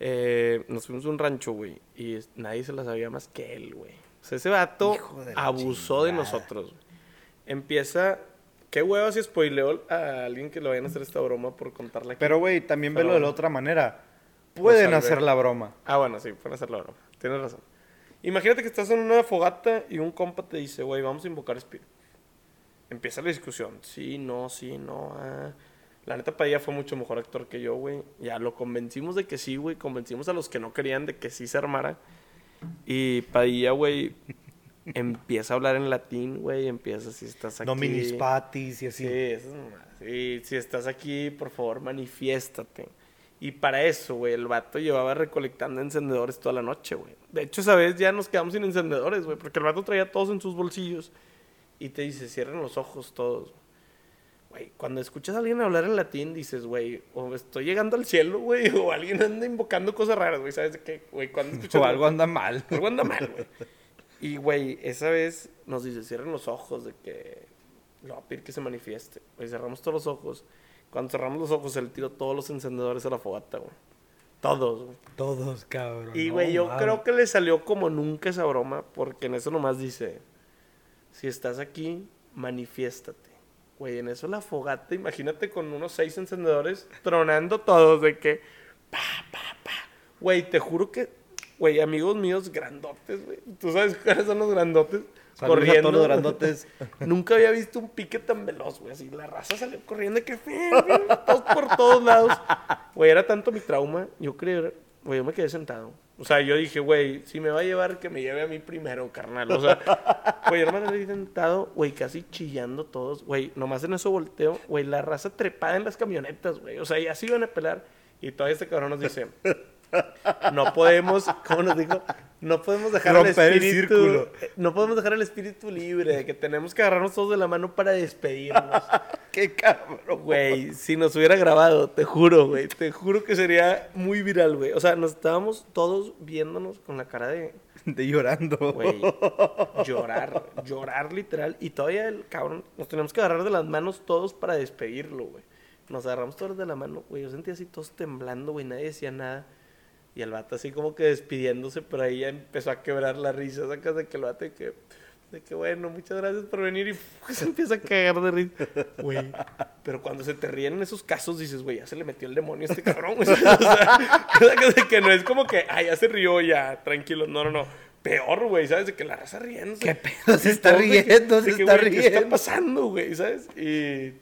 Eh, nos fuimos a un rancho, güey. Y nadie se la sabía más que él, güey. O sea, ese vato de abusó de chingada. nosotros. güey. Empieza qué hueva si spoileó a alguien que le vayan a hacer esta broma por contarla aquí. Pero, güey, también Pero velo de la otra manera. Pueden salvé. hacer la broma. Ah, bueno, sí, pueden hacer la broma. Tienes razón. Imagínate que estás en una fogata y un compa te dice, güey, vamos a invocar espíritu. Empieza la discusión. Sí, no, sí, no. ah. La neta, Padilla fue mucho mejor actor que yo, güey. Ya lo convencimos de que sí, güey. Convencimos a los que no querían de que sí se armara. Y Padilla, güey, empieza a hablar en latín, güey. Empieza, si estás aquí. Nominis patis y así. Sí, esas mamadas. Sí, si estás aquí, por favor, manifiéstate. Y para eso, güey, el vato llevaba recolectando encendedores toda la noche, güey. De hecho, esa vez ya nos quedamos sin encendedores, güey, porque el vato traía todos en sus bolsillos. Y te dice, cierren los ojos todos. Güey, cuando escuchas a alguien hablar en latín, dices, güey, o estoy llegando al cielo, güey, o alguien anda invocando cosas raras, güey, ¿sabes de qué? Güey, cuando escuchas... O algo anda mal. Algo anda mal, güey. Y, güey, esa vez nos dice, cierren los ojos de que le va a pedir que se manifieste. Güey, cerramos todos los ojos. Cuando cerramos los ojos, él tiró todos los encendedores a la fogata, güey. Todos, güey. Todos, cabrón. Y, no güey, yo creo que le salió como nunca esa broma, porque en eso nomás dice, si estás aquí, manifiéstate. Güey, en eso la fogata, imagínate con unos seis encendedores tronando todos de que, pa, pa, pa. Güey, te juro que, güey, amigos míos grandotes, güey. ¿Tú sabes cuáles son los grandotes? Saludos todos los grandotes. Nunca había visto un pique tan veloz, güey. Así la raza salió corriendo que todos por todos lados. Güey, era tanto mi trauma. Yo creo, güey, yo me quedé sentado. O sea, yo dije, güey, si me va a llevar, que me lleve a mí primero, carnal. O sea, güey, yo me sentado, güey, casi chillando todos. Güey, nomás en eso volteo, güey, la raza trepada en las camionetas, güey. O sea, ya se iban a pelar. Y todavía este cabrón nos dice, no podemos, ¿cómo nos dijo? No podemos dejar Romper el el espíritu, círculo. no podemos dejar el espíritu libre, de que tenemos que agarrarnos todos de la mano para despedirnos. Qué cabrón. Güey, si nos hubiera grabado, te juro, güey, te juro que sería muy viral, güey. O sea, nos estábamos todos viéndonos con la cara de, De llorando. güey, llorar, llorar literal. Y todavía el cabrón, nos teníamos que agarrar de las manos todos para despedirlo, güey. Nos agarramos todos de la mano, güey. Yo sentía así todos temblando, güey, nadie decía nada. Y el vato así como que despidiéndose, pero ahí ya empezó a quebrar la risa. Sacas de que el vato de que, de que bueno, muchas gracias por venir. Y se empieza a cagar de risa. Güey. Pero cuando se te ríen en esos casos, dices, güey, ya se le metió el demonio a este cabrón. güey. O sea, sacas de que no es como que, ah, ya se rió, ya, tranquilo. No, no, no. Peor, güey, ¿sabes? De que la raza riendo. ¿Qué pedo? Se está riendo, se está güey, ¿Qué está riendo. pasando, güey? ¿Sabes? Y,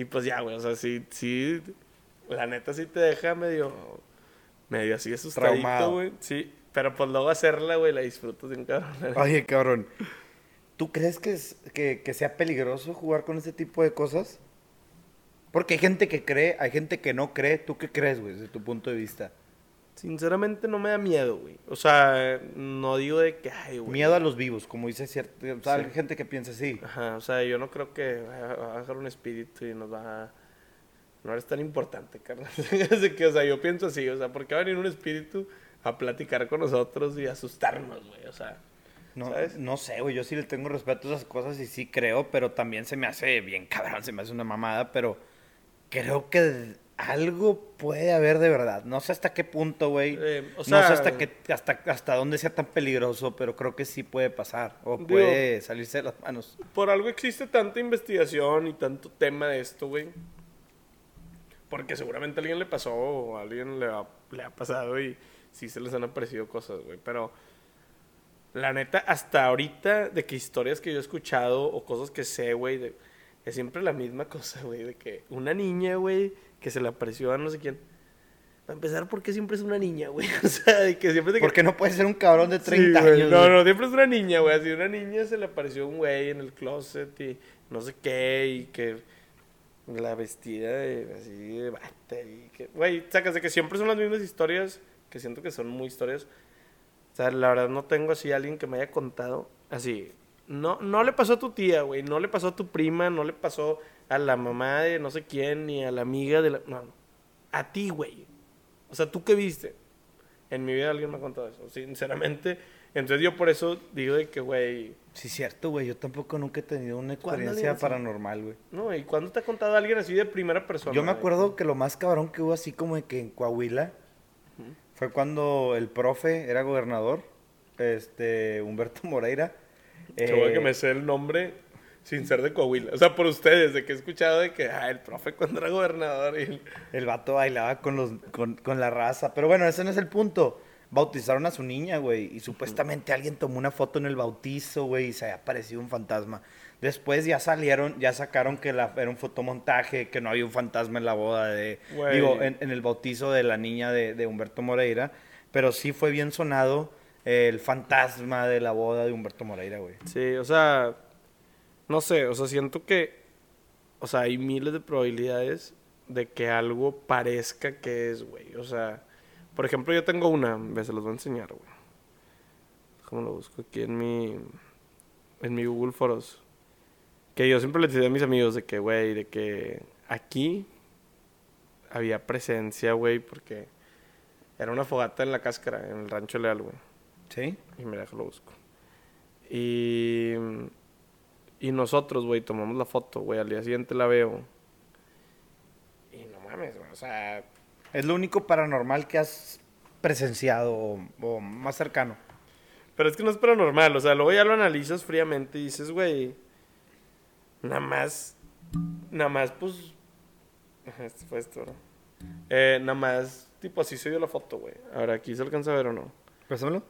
y pues ya, güey, o sea, sí, sí, la neta sí te deja medio, medio así asustadito, güey. Sí, pero pues luego hacerla, güey, la disfrutas bien cabrón. Oye, cabrón. ¿Tú crees que, es, que, que sea peligroso jugar con este tipo de cosas? Porque hay gente que cree, hay gente que no cree. ¿Tú qué crees, güey, desde tu punto de vista? Sinceramente no me da miedo, güey. O sea, no digo de que, ay, güey. Miedo a los vivos, como dice cierto. O sea, Sí. hay gente que piensa así. Ajá, o sea, yo no creo que va a bajar un espíritu y nos va a... No eres tan importante, carnal. Que, o sea, yo pienso así, o sea, ¿por qué va a venir un espíritu a platicar con nosotros y asustarnos, güey? O sea, No, ¿sabes? no sé, güey, yo sí le tengo respeto a esas cosas y sí creo, pero también se me hace bien cabrón, se me hace una mamada, pero creo que algo puede haber de verdad. No sé hasta qué punto, güey. Eh, o no sé hasta qué, hasta, hasta dónde sea tan peligroso, pero creo que sí puede pasar. O Digo- puede salirse de las manos. por algo existe tanta investigación y tanto tema de esto, güey. Porque seguramente a alguien le pasó o a alguien le ha, le ha pasado y sí se les han aparecido cosas, güey. Pero la neta, hasta ahorita, de que historias que yo he escuchado o cosas que sé, güey, es siempre la misma cosa, güey. De que una niña, güey, que se le apareció a no sé quién. Para empezar, ¿por qué siempre es una niña, güey? O sea, de que siempre de que... Porque no puede ser un cabrón de 30 Sí, güey. años. No, no, siempre es una niña, güey. Así una niña se le apareció un güey en el closet y no sé qué, y que la vestida de, así de bata y que, güey, sacas de que siempre son las mismas historias, que siento que son muy historias. O sea, la verdad no tengo así a alguien que me haya contado así. No, no le pasó a tu tía, güey, no le pasó a tu prima, no le pasó a la mamá de no sé quién, ni a la amiga de la... No, a ti, güey. O sea, ¿tú qué viste? En mi vida alguien me ha contado eso, sinceramente. Entonces yo por eso digo de que, güey, Sí, cierto, güey. Yo tampoco nunca he tenido una ¿Cuándo experiencia paranormal, güey. no, ¿y cuándo te ha contado alguien así de primera persona? Yo me güey? acuerdo que lo más cabrón que hubo así como de que en Coahuila fue cuando el profe era gobernador, este, Humberto Moreira. Bueno eh, que me sé el nombre sin ser de Coahuila. O sea, por ustedes, de que he escuchado de que, ah, el profe cuando era gobernador y... el- El vato bailaba con, los, con, con la raza. Pero bueno, ese no es el punto. Bautizaron a su niña, güey. Y supuestamente alguien tomó una foto en el bautizo, güey. Y se había aparecido un fantasma. Después ya salieron, ya sacaron que la, era un fotomontaje, que no había un fantasma en la boda de... Güey. Digo, en, en el bautizo de la niña de, de Humberto Moreira. Pero sí fue bien sonado el fantasma de la boda de Humberto Moreira, güey. Sí, o sea, no sé, o sea, siento que, o sea, hay miles de probabilidades de que algo parezca que es, güey. O sea, por ejemplo, yo tengo una, se los voy a enseñar, güey. ¿Cómo lo busco aquí en mi, en mi Google Foros? Que yo siempre les decía a mis amigos de que, güey, de que aquí había presencia, güey, porque era una fogata en la cáscara, en el rancho leal, güey. ¿Sí? Y mira, lo busco. Y, y nosotros, güey, tomamos la foto, güey. Al día siguiente la veo. Y no mames, güey. O sea, Es lo único paranormal que has presenciado o, o más cercano. pero es que no es paranormal. O sea, luego ya lo analizas fríamente y dices, güey, nada más, nada más, pues, este fue esto, ¿no? Eh, nada más, tipo, así se vio la foto, güey. Ahora, aquí se alcanza a ver o no. Pásamelo.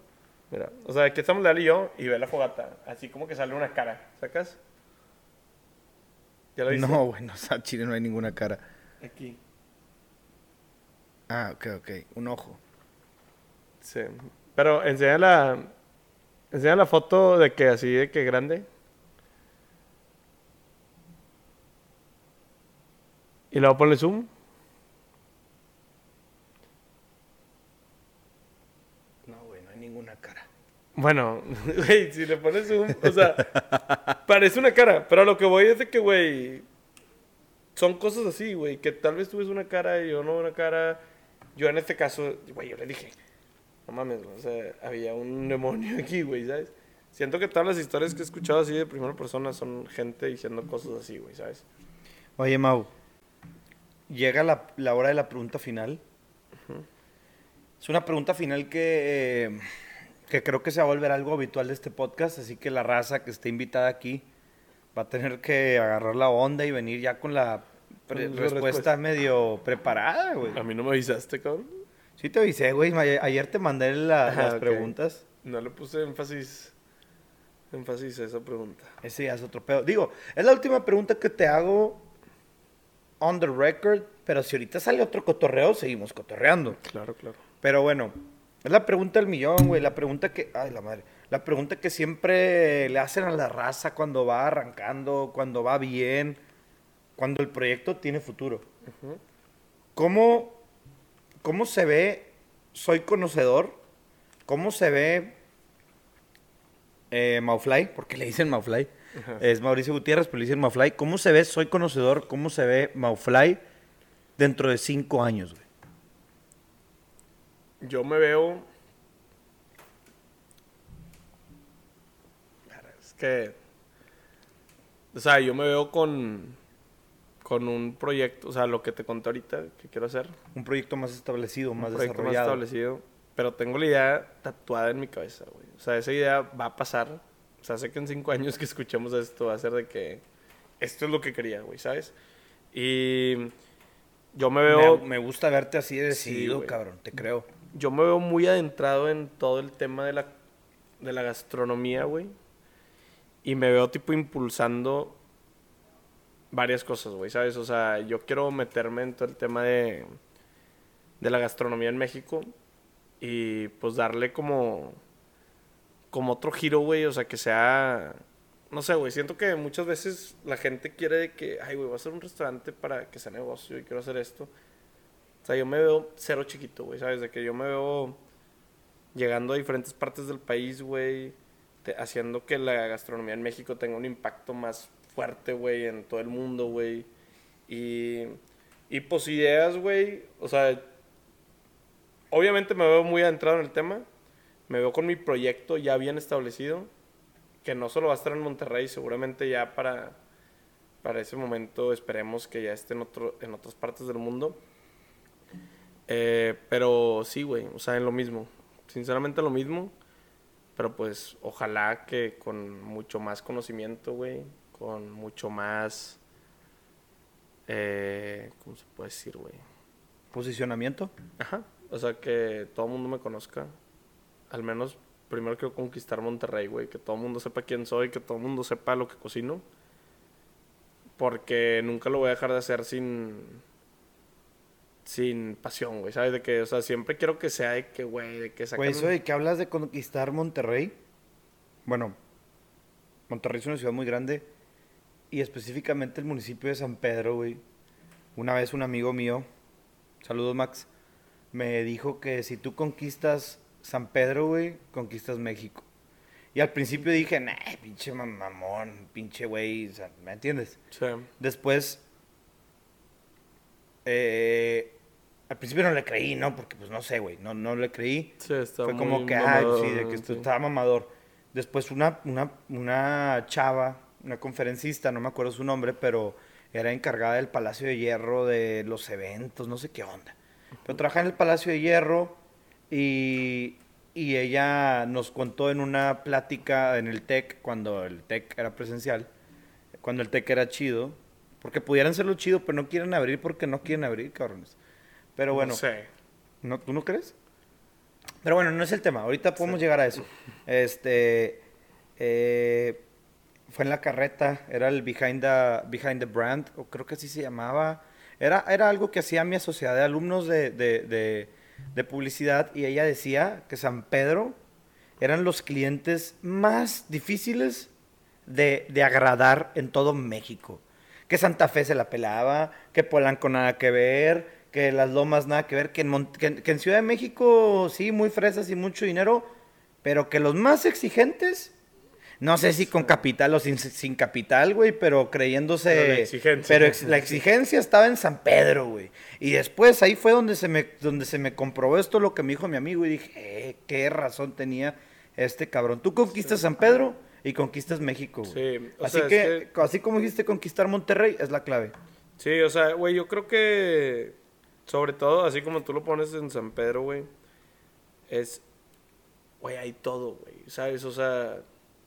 Mira, o sea, aquí estamos Leal y yo y ve la fogata. Así como que sale una cara, ¿sacas? ¿Ya lo viste? No, güey, no, o sea, Chile no hay ninguna cara. Aquí. Ah, ok, ok. Un ojo. Sí. Pero enseña la. Enseña la foto de que así de que grande. Y luego ponle zoom. No, güey, no hay ninguna cara. Bueno, güey, si le pones zoom, o sea, parece una cara, pero lo que voy es de que, güey, son cosas así, güey, que tal vez tú ves una cara y yo no una cara. Yo en este caso, güey, yo le dije, no mames, güey, o sea, había un demonio aquí, güey, ¿sabes? Siento que todas las historias que he escuchado así de primera persona son gente diciendo cosas así, güey, ¿sabes? Oye, Mau. Llega la, la hora de la pregunta final. Es una pregunta final que, eh, que creo que se va a volver algo habitual de este podcast, así que la raza que esté invitada aquí va a tener que agarrar la onda y venir ya con la pre- respuesta, respuesta. medio preparada, güey. A mí no me avisaste, cabrón. Sí te avisé, güey. Ayer te mandé la- Ajá, las preguntas. No le puse énfasis, énfasis a esa pregunta. Ese ya es otro pedo. Digo, es la última pregunta que te hago on the record, pero si ahorita sale otro cotorreo, seguimos cotorreando. Claro, claro. Pero bueno, es la pregunta del millón, güey. La pregunta que. Ay, la madre. La pregunta que siempre le hacen a la raza cuando va arrancando, cuando va bien, cuando el proyecto tiene futuro. ¿Cómo, ¿Cómo se ve Soy Conocedor? ¿Cómo se ve eh, Maufly? ¿Por qué le dicen Maufly? Es Mauricio Gutiérrez, pero le dicen Maufly. ¿Cómo se ve Soy Conocedor? ¿Cómo se ve Maufly dentro de cinco años, güey? Yo me veo. Es que. O sea, yo me veo con. Con un proyecto, o sea, lo que te conté ahorita que quiero hacer. Un proyecto más establecido, más un proyecto más desarrollado. establecido. Pero tengo la idea tatuada en mi cabeza, güey. O sea, esa idea va a pasar. O sea, sé que en cinco años que escuchemos esto va a ser de que. Esto es lo que quería, güey, ¿sabes? Y. Yo me veo. me, me gusta verte así de Sí, decidido, güey. cabrón, te creo. yo me veo muy adentrado en todo el tema de la, de la gastronomía, güey. Y me veo tipo impulsando varias cosas, güey, ¿sabes? O sea, yo quiero meterme en todo el tema de, de la gastronomía en México y pues darle como, como otro giro, güey, o sea, que sea... No sé, güey, siento que muchas veces la gente quiere de que, ay, güey, voy a hacer un restaurante para que sea negocio y quiero hacer esto. O sea, yo me veo cero chiquito, güey, ¿sabes? De que yo me veo llegando a diferentes partes del país, güey, haciendo que la gastronomía en México tenga un impacto más fuerte, güey, en todo el mundo, güey. Y, y pues ideas, güey, o sea, obviamente me veo muy adentrado en el tema, me veo con mi proyecto ya bien establecido, que no solo va a estar en Monterrey, seguramente ya para, para ese momento esperemos que ya esté en, otro, en otras partes del mundo. Eh, pero sí, güey, o sea, en lo mismo. Sinceramente lo mismo. Pero pues ojalá que con mucho más conocimiento, güey. Con mucho más... Eh, ¿Cómo se puede decir, güey? Posicionamiento. Ajá. O sea, que todo el mundo me conozca. Al menos primero quiero conquistar Monterrey, güey. Que todo el mundo sepa quién soy, que todo el mundo sepa lo que cocino. Porque nunca lo voy a dejar de hacer sin. Sin pasión, güey. ¿Sabes? De que, o sea, siempre quiero que sea de que, güey, de que Güey, eso de que hablas de conquistar Monterrey. Bueno, Monterrey es una ciudad muy grande. Y específicamente el municipio de San Pedro, güey. Una vez un amigo mío, saludos Max, me dijo que si tú conquistas San Pedro, güey, conquistas México. Y al principio dije, nah, pinche mam- mamón, pinche güey, o sea, ¿me entiendes? Sí. Después, eh, al principio no le creí, ¿no? Porque pues no sé, güey, no, no le creí. Sí, está Fue muy como que, mamador, ay, sí, de que esto sí. estaba mamador. Después una, una, una chava, una conferencista, no me acuerdo su nombre, pero era encargada del Palacio de Hierro, de los eventos, no sé qué onda. Pero trabajaba en el Palacio de Hierro y, y ella nos contó en una plática en el TEC, cuando el TEC era presencial, cuando el TEC era chido, porque pudieran serlo chido, pero no quieren abrir porque no quieren abrir, cabrones. Pero bueno, No sé. ¿no, ¿tú no crees? Pero bueno, no es el tema. Ahorita podemos llegar a eso. Este. eh, fue en la carreta. Era el Behind the, Behind the Brand. O creo que así se llamaba. Era, era algo que hacía mi sociedad de alumnos de, de, de- publicidad. Y ella decía que San Pedro eran los clientes más difíciles de, de agradar en todo México. Que Santa Fe se la pelaba, que Polanco nada que ver, que Las Lomas nada que ver, que en- que en Ciudad de México sí, muy fresas y mucho dinero, pero que los más exigentes, no sé si con capital o sin, sin capital, güey, pero creyéndose... Pero la exigencia. pero ex- la exigencia estaba en San Pedro, güey. Y después ahí fue donde se me, donde se me comprobó esto lo que me dijo mi amigo y dije, eh, qué razón tenía este cabrón. Tú conquistas San Pedro y conquistas México, güey. Sí, o así sea, es que, que- así como dijiste conquistar Monterrey, es la clave. Sí, o sea, güey, yo creo que sobre todo, así como tú lo pones en San Pedro, güey, es, güey, hay todo, güey, ¿sabes? O sea,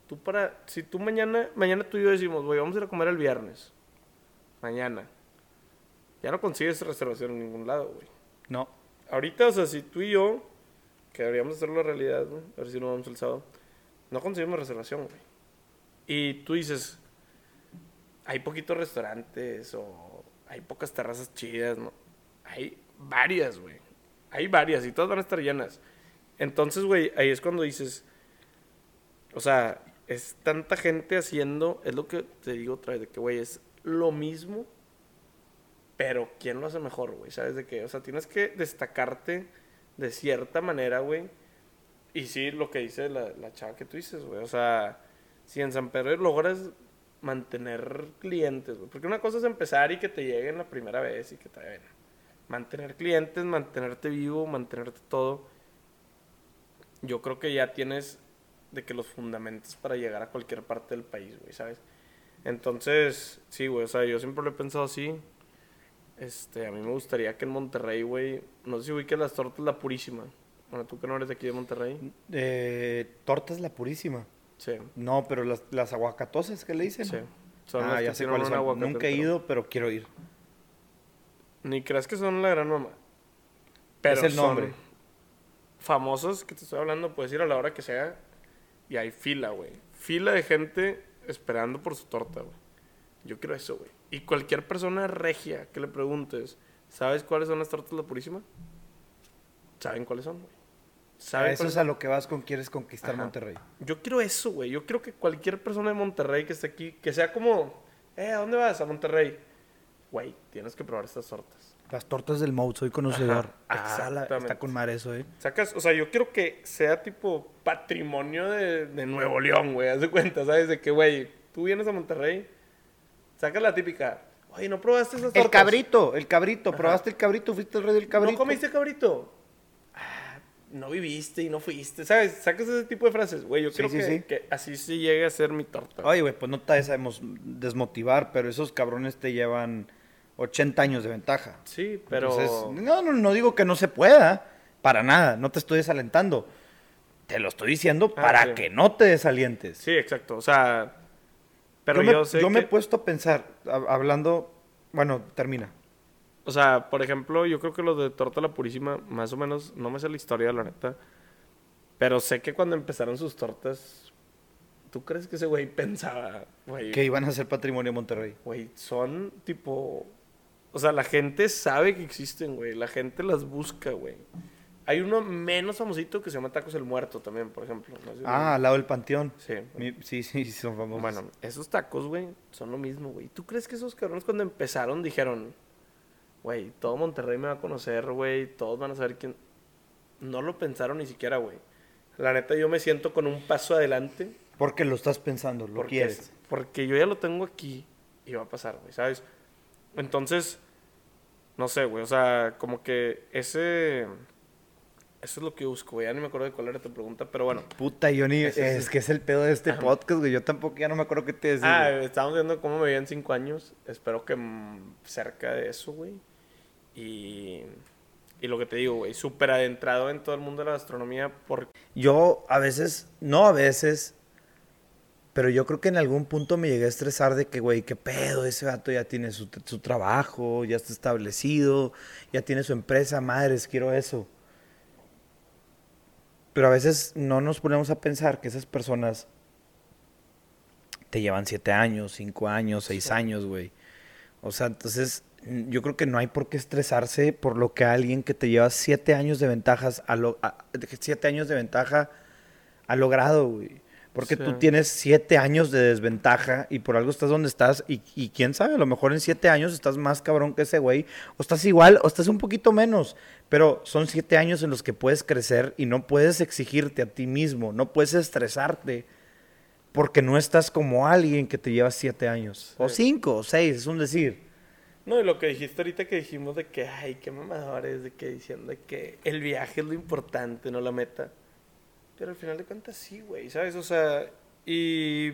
tú para, si tú mañana, mañana tú y yo decimos, güey, vamos a ir a comer el viernes, mañana, ya no consigues reservación en ningún lado, güey. No. Ahorita, o sea, si tú y yo, que deberíamos hacerlo realidad, güey, a ver si nos vamos el sábado, no conseguimos reservación, güey. Y tú dices, hay poquitos restaurantes o hay pocas terrazas chidas, ¿no? Hay varias, güey. Hay varias y todas van a estar llenas. Entonces, güey, ahí es cuando dices, o sea, es tanta gente haciendo, es lo que te digo otra vez, de que, güey, es lo mismo, pero ¿quién lo hace mejor, güey? ¿Sabes de qué? O sea, tienes que destacarte de cierta manera, güey. Y sí, lo que dice la, la chava que tú dices, güey. O sea, si en San Pedro logras mantener clientes, güey. Porque una cosa es empezar y que te lleguen la primera vez y que te vayan. Mantener clientes, mantenerte vivo, mantenerte todo. Yo creo que ya tienes de que los fundamentos para llegar a cualquier parte del país, güey, ¿sabes? Entonces, sí, güey, o sea, yo siempre lo he pensado así. Este, a mí me gustaría que en Monterrey, güey, no sé si ubiques las tortas La Purísima. Bueno, tú que no eres de aquí de Monterrey. Eh, tortas la purísima. Sí, No, pero las, las aguacatosas, ¿qué le dicen? sí. Son ah, ya que sé cuáles son. Nunca he ido, pero quiero ir. Ni creas que son la gran mamá. Pero Es el son nombre. famosos que te estoy hablando, puedes ir a la hora que sea y hay fila, güey. Fila de gente esperando por su torta, güey. Yo quiero eso, güey. Y cualquier persona regia que le preguntes, ¿sabes cuáles son las tortas La Purísima? ¿Saben cuáles son, güey? ¿Saben Eso cuáles es a lo que vas con quieres conquistar Ajá. Monterrey. Yo quiero eso, güey. Yo quiero que cualquier persona de Monterrey que esté aquí, que sea como, eh, ¿a dónde vas? A Monterrey. Güey, tienes que probar estas tortas. Las tortas del Mout, soy conocedor. Ah, la- exactamente. está con mar eso, eh. Sacas, o sea, yo quiero que sea tipo patrimonio de, de Nuevo León, güey. Haz de cuenta, ¿sabes? De que, güey, tú vienes a Monterrey, sacas la típica. Oye, ¿no probaste esas tortas? El cabrito, el cabrito. ¿Probaste el cabrito? ¿Fuiste el rey del cabrito? ¿No comiste cabrito? Ah, no viviste y no fuiste, ¿sabes? Sacas ese tipo de frases. Güey, yo Sí, sí, que, sí. que así se llegue a ser mi torta. Oye, güey, pues no te sabemos desmotivar, pero esos cabrones te llevan 80 años de ventaja. Sí, pero... Entonces, no, no, no digo que no se pueda, para nada, no te estoy desalentando. Te lo estoy diciendo Ah, para sí. que no te desalientes. Sí, exacto. O sea, Pero yo, yo, me, sé yo me he puesto a pensar, hab- hablando, bueno, termina. O sea, por ejemplo, yo creo que los de Torta la Purísima, más o menos, no me sé la historia, la neta. Pero sé que cuando empezaron sus tortas, ¿tú crees que ese güey pensaba, güey? Que iban a ser patrimonio de Monterrey. Güey, son tipo. O sea, la gente sabe que existen, güey. La gente las busca, güey. Hay uno menos famosito que se llama Tacos el Muerto también, por ejemplo. No Ah, al lado del panteón. Sí. Mi- sí, sí, son famosos. Bueno, esos tacos, güey, son lo mismo, güey. ¿Tú crees que esos cabrones cuando empezaron dijeron, güey, todo Monterrey me va a conocer, güey, todos van a saber quién? No lo pensaron ni siquiera, güey. La neta, yo me siento con un paso adelante. Porque lo estás pensando, lo porque, quieres. Porque yo ya lo tengo aquí y va a pasar, güey, ¿sabes? Entonces, no sé, güey, o sea, como que ese... Eso es lo que busco, güey. Ya ni me acuerdo de cuál era tu pregunta, pero bueno. Puta, Johnny, Ese es que es el pedo de este podcast, güey. Yo tampoco ya no me acuerdo qué te decía. Ah, güey. estábamos viendo cómo me veía en cinco años. Espero que cerca de eso, güey. Y, y lo que te digo, güey, súper adentrado en todo el mundo de la gastronomía. Por... Yo a veces, no a veces, pero yo creo que en algún punto me llegué a estresar de que, güey, qué pedo, ese vato ya tiene su, su trabajo, ya está establecido, ya tiene su empresa, madres, quiero eso. Pero a veces no nos ponemos a pensar que esas personas te llevan siete años, cinco años, seis Sí. años, güey. O sea, entonces yo creo que no hay por qué estresarse por lo que alguien que te lleva siete años de ventajas a lo, a- siete años de ventaja ha logrado, güey. Porque tú tienes siete años de desventaja y por algo estás donde estás y, y quién sabe, a lo mejor en siete años estás más cabrón que ese güey o estás igual o estás un poquito menos, pero son siete años en los que puedes crecer y no puedes exigirte a ti mismo, no puedes estresarte porque no estás como alguien que te lleva siete años o cinco o seis, es un decir. No, y lo que dijiste ahorita que dijimos de que, ay, qué mamadores, de que diciendo de que el viaje es lo importante, no la meta. Pero al final de cuentas sí, güey, ¿sabes? O sea, y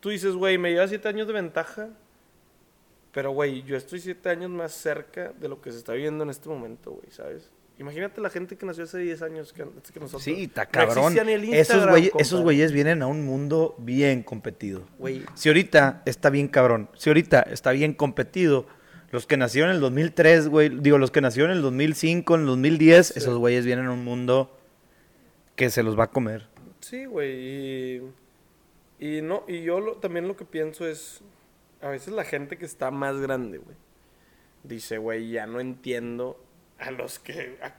tú dices, güey, me lleva siete años de ventaja. Pero, güey, yo estoy siete años más cerca de lo que se está viviendo en este momento, güey, ¿sabes? Imagínate la gente que nació hace 10 años que, antes que nosotros. Sí, está No cabrón. el esos güeyes, esos güeyes vienen a un mundo bien competido. Güey, Si ahorita está bien cabrón, si ahorita está bien competido, los que nacieron en el 2003, güey, digo, los que nacieron en el 2005, en el 2010, Sí. esos güeyes vienen a un mundo que se los va a comer. Sí, güey. Y, y no, y yo lo- también lo que pienso es, a veces la gente que está más grande, güey, dice, güey, ya no entiendo a los que, a,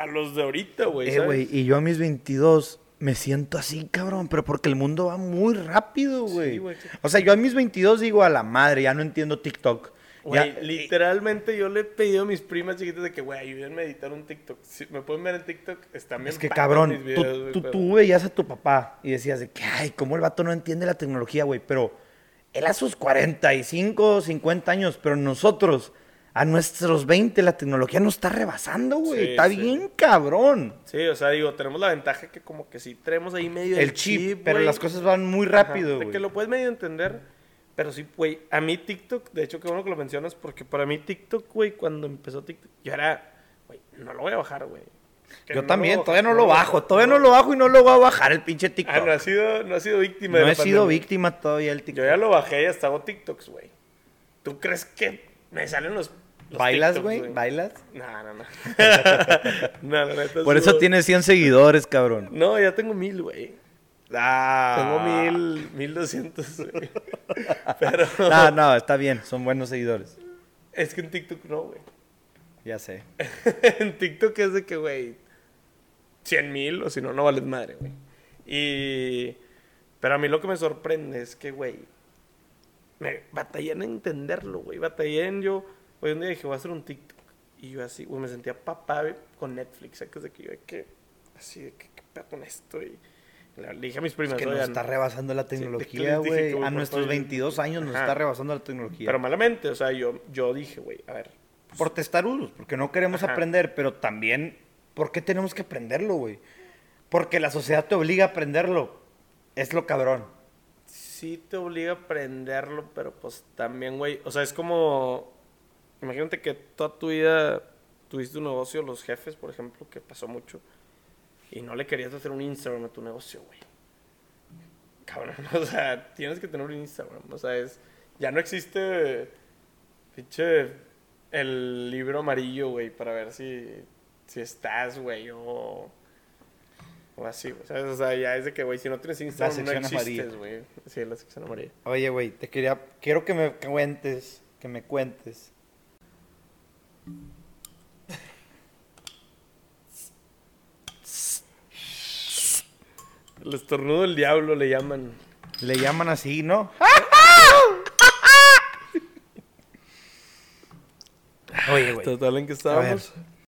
a los de ahorita, güey. Eh, güey, y yo a mis 22 me siento así, cabrón, pero porque el mundo va muy rápido, Sí, güey. güey. o sea, yo a mis 22 digo a la madre, ya no entiendo TikTok. Ya- literalmente yo le he pedido a mis primas chiquitas de que, güey, ayúdenme a editar un TikTok. Si me pueden ver en TikTok, están bien Es que cabrón, mis tú, güey, tú, pero- tú veías a tu papá y decías de que, ay, cómo el vato no entiende la tecnología, güey. Pero él a sus 45, 50 años, pero nosotros, a nuestros 20, la tecnología nos está rebasando, güey. Sí, está sí. bien cabrón. Sí, o sea, digo, tenemos la ventaja que como que sí tenemos ahí medio El chip, pero güey. las cosas van muy Ajá, rápido, De que lo puedes medio entender. Pero sí, güey, a mí TikTok, de hecho, qué bueno que lo mencionas, porque para mí TikTok, güey, cuando empezó TikTok, yo era, güey, no lo voy a bajar, güey. Yo no también, todavía no lo bajo, todavía no lo bajo y no lo voy a bajar el pinche TikTok. Ah, no ha sido, no ha sido víctima no de he sido víctima todavía Yo TikTok. ya lo bajé y hasta hago TikToks, güey. ¿Tú crees que me salen los, los ¿Bailas, güey? ¿Bailas? No, no, no. no, neta, Por eso tienes 100 seguidores, cabrón. No, ya tengo mil, güey. Ah. Tengo mil, mil doscientos. Pero No, no, está bien, son buenos seguidores. es que en TikTok no, güey. Ya sé. en TikTok es de que, güey, 100 mil o si no, no vales madre, güey. Y... Pero a mí lo que me sorprende es que, güey, me batallé en entenderlo, güey. Batallé en yo... Hoy un día dije, voy a hacer un TikTok. Y yo así, güey, me sentía papá con Netflix. ¿sabes? De que yo, de que... Así, de que, ¿qué pedo con esto? Y le dije a mis primas, que nos "Oigan", está rebasando la tecnología, güey. A nuestros favor, 22 años nos Ajá. está rebasando la tecnología. Pero malamente, o sea, yo, yo dije, güey, a ver, por testarudos, porque no queremos Ajá. aprender, pero también, ¿por qué tenemos que aprenderlo, güey? Porque la sociedad te obliga a aprenderlo. Es lo cabrón. sí te obliga a aprenderlo, pero pues también, güey, o sea, es como, imagínate que toda tu vida tuviste un negocio, los jefes, por ejemplo, que pasó mucho, y no le querías hacer un Instagram a tu negocio, güey. cabrón. O sea, tienes que tener un Instagram. O sea, es. Ya no existe. Pinche. El libro amarillo, güey, para ver si. Si estás, güey, o. O así, güey. ¿sabes? O sea, ya es de que, güey, si no tienes Instagram, no existes, güey. Sí, la sección amarilla. Oye, güey, te quería, quiero que me cuentes, que me cuentes. El estornudo del diablo le llaman. Le llaman así, ¿no? Oye, güey. Total, ¿en ver, estábamos?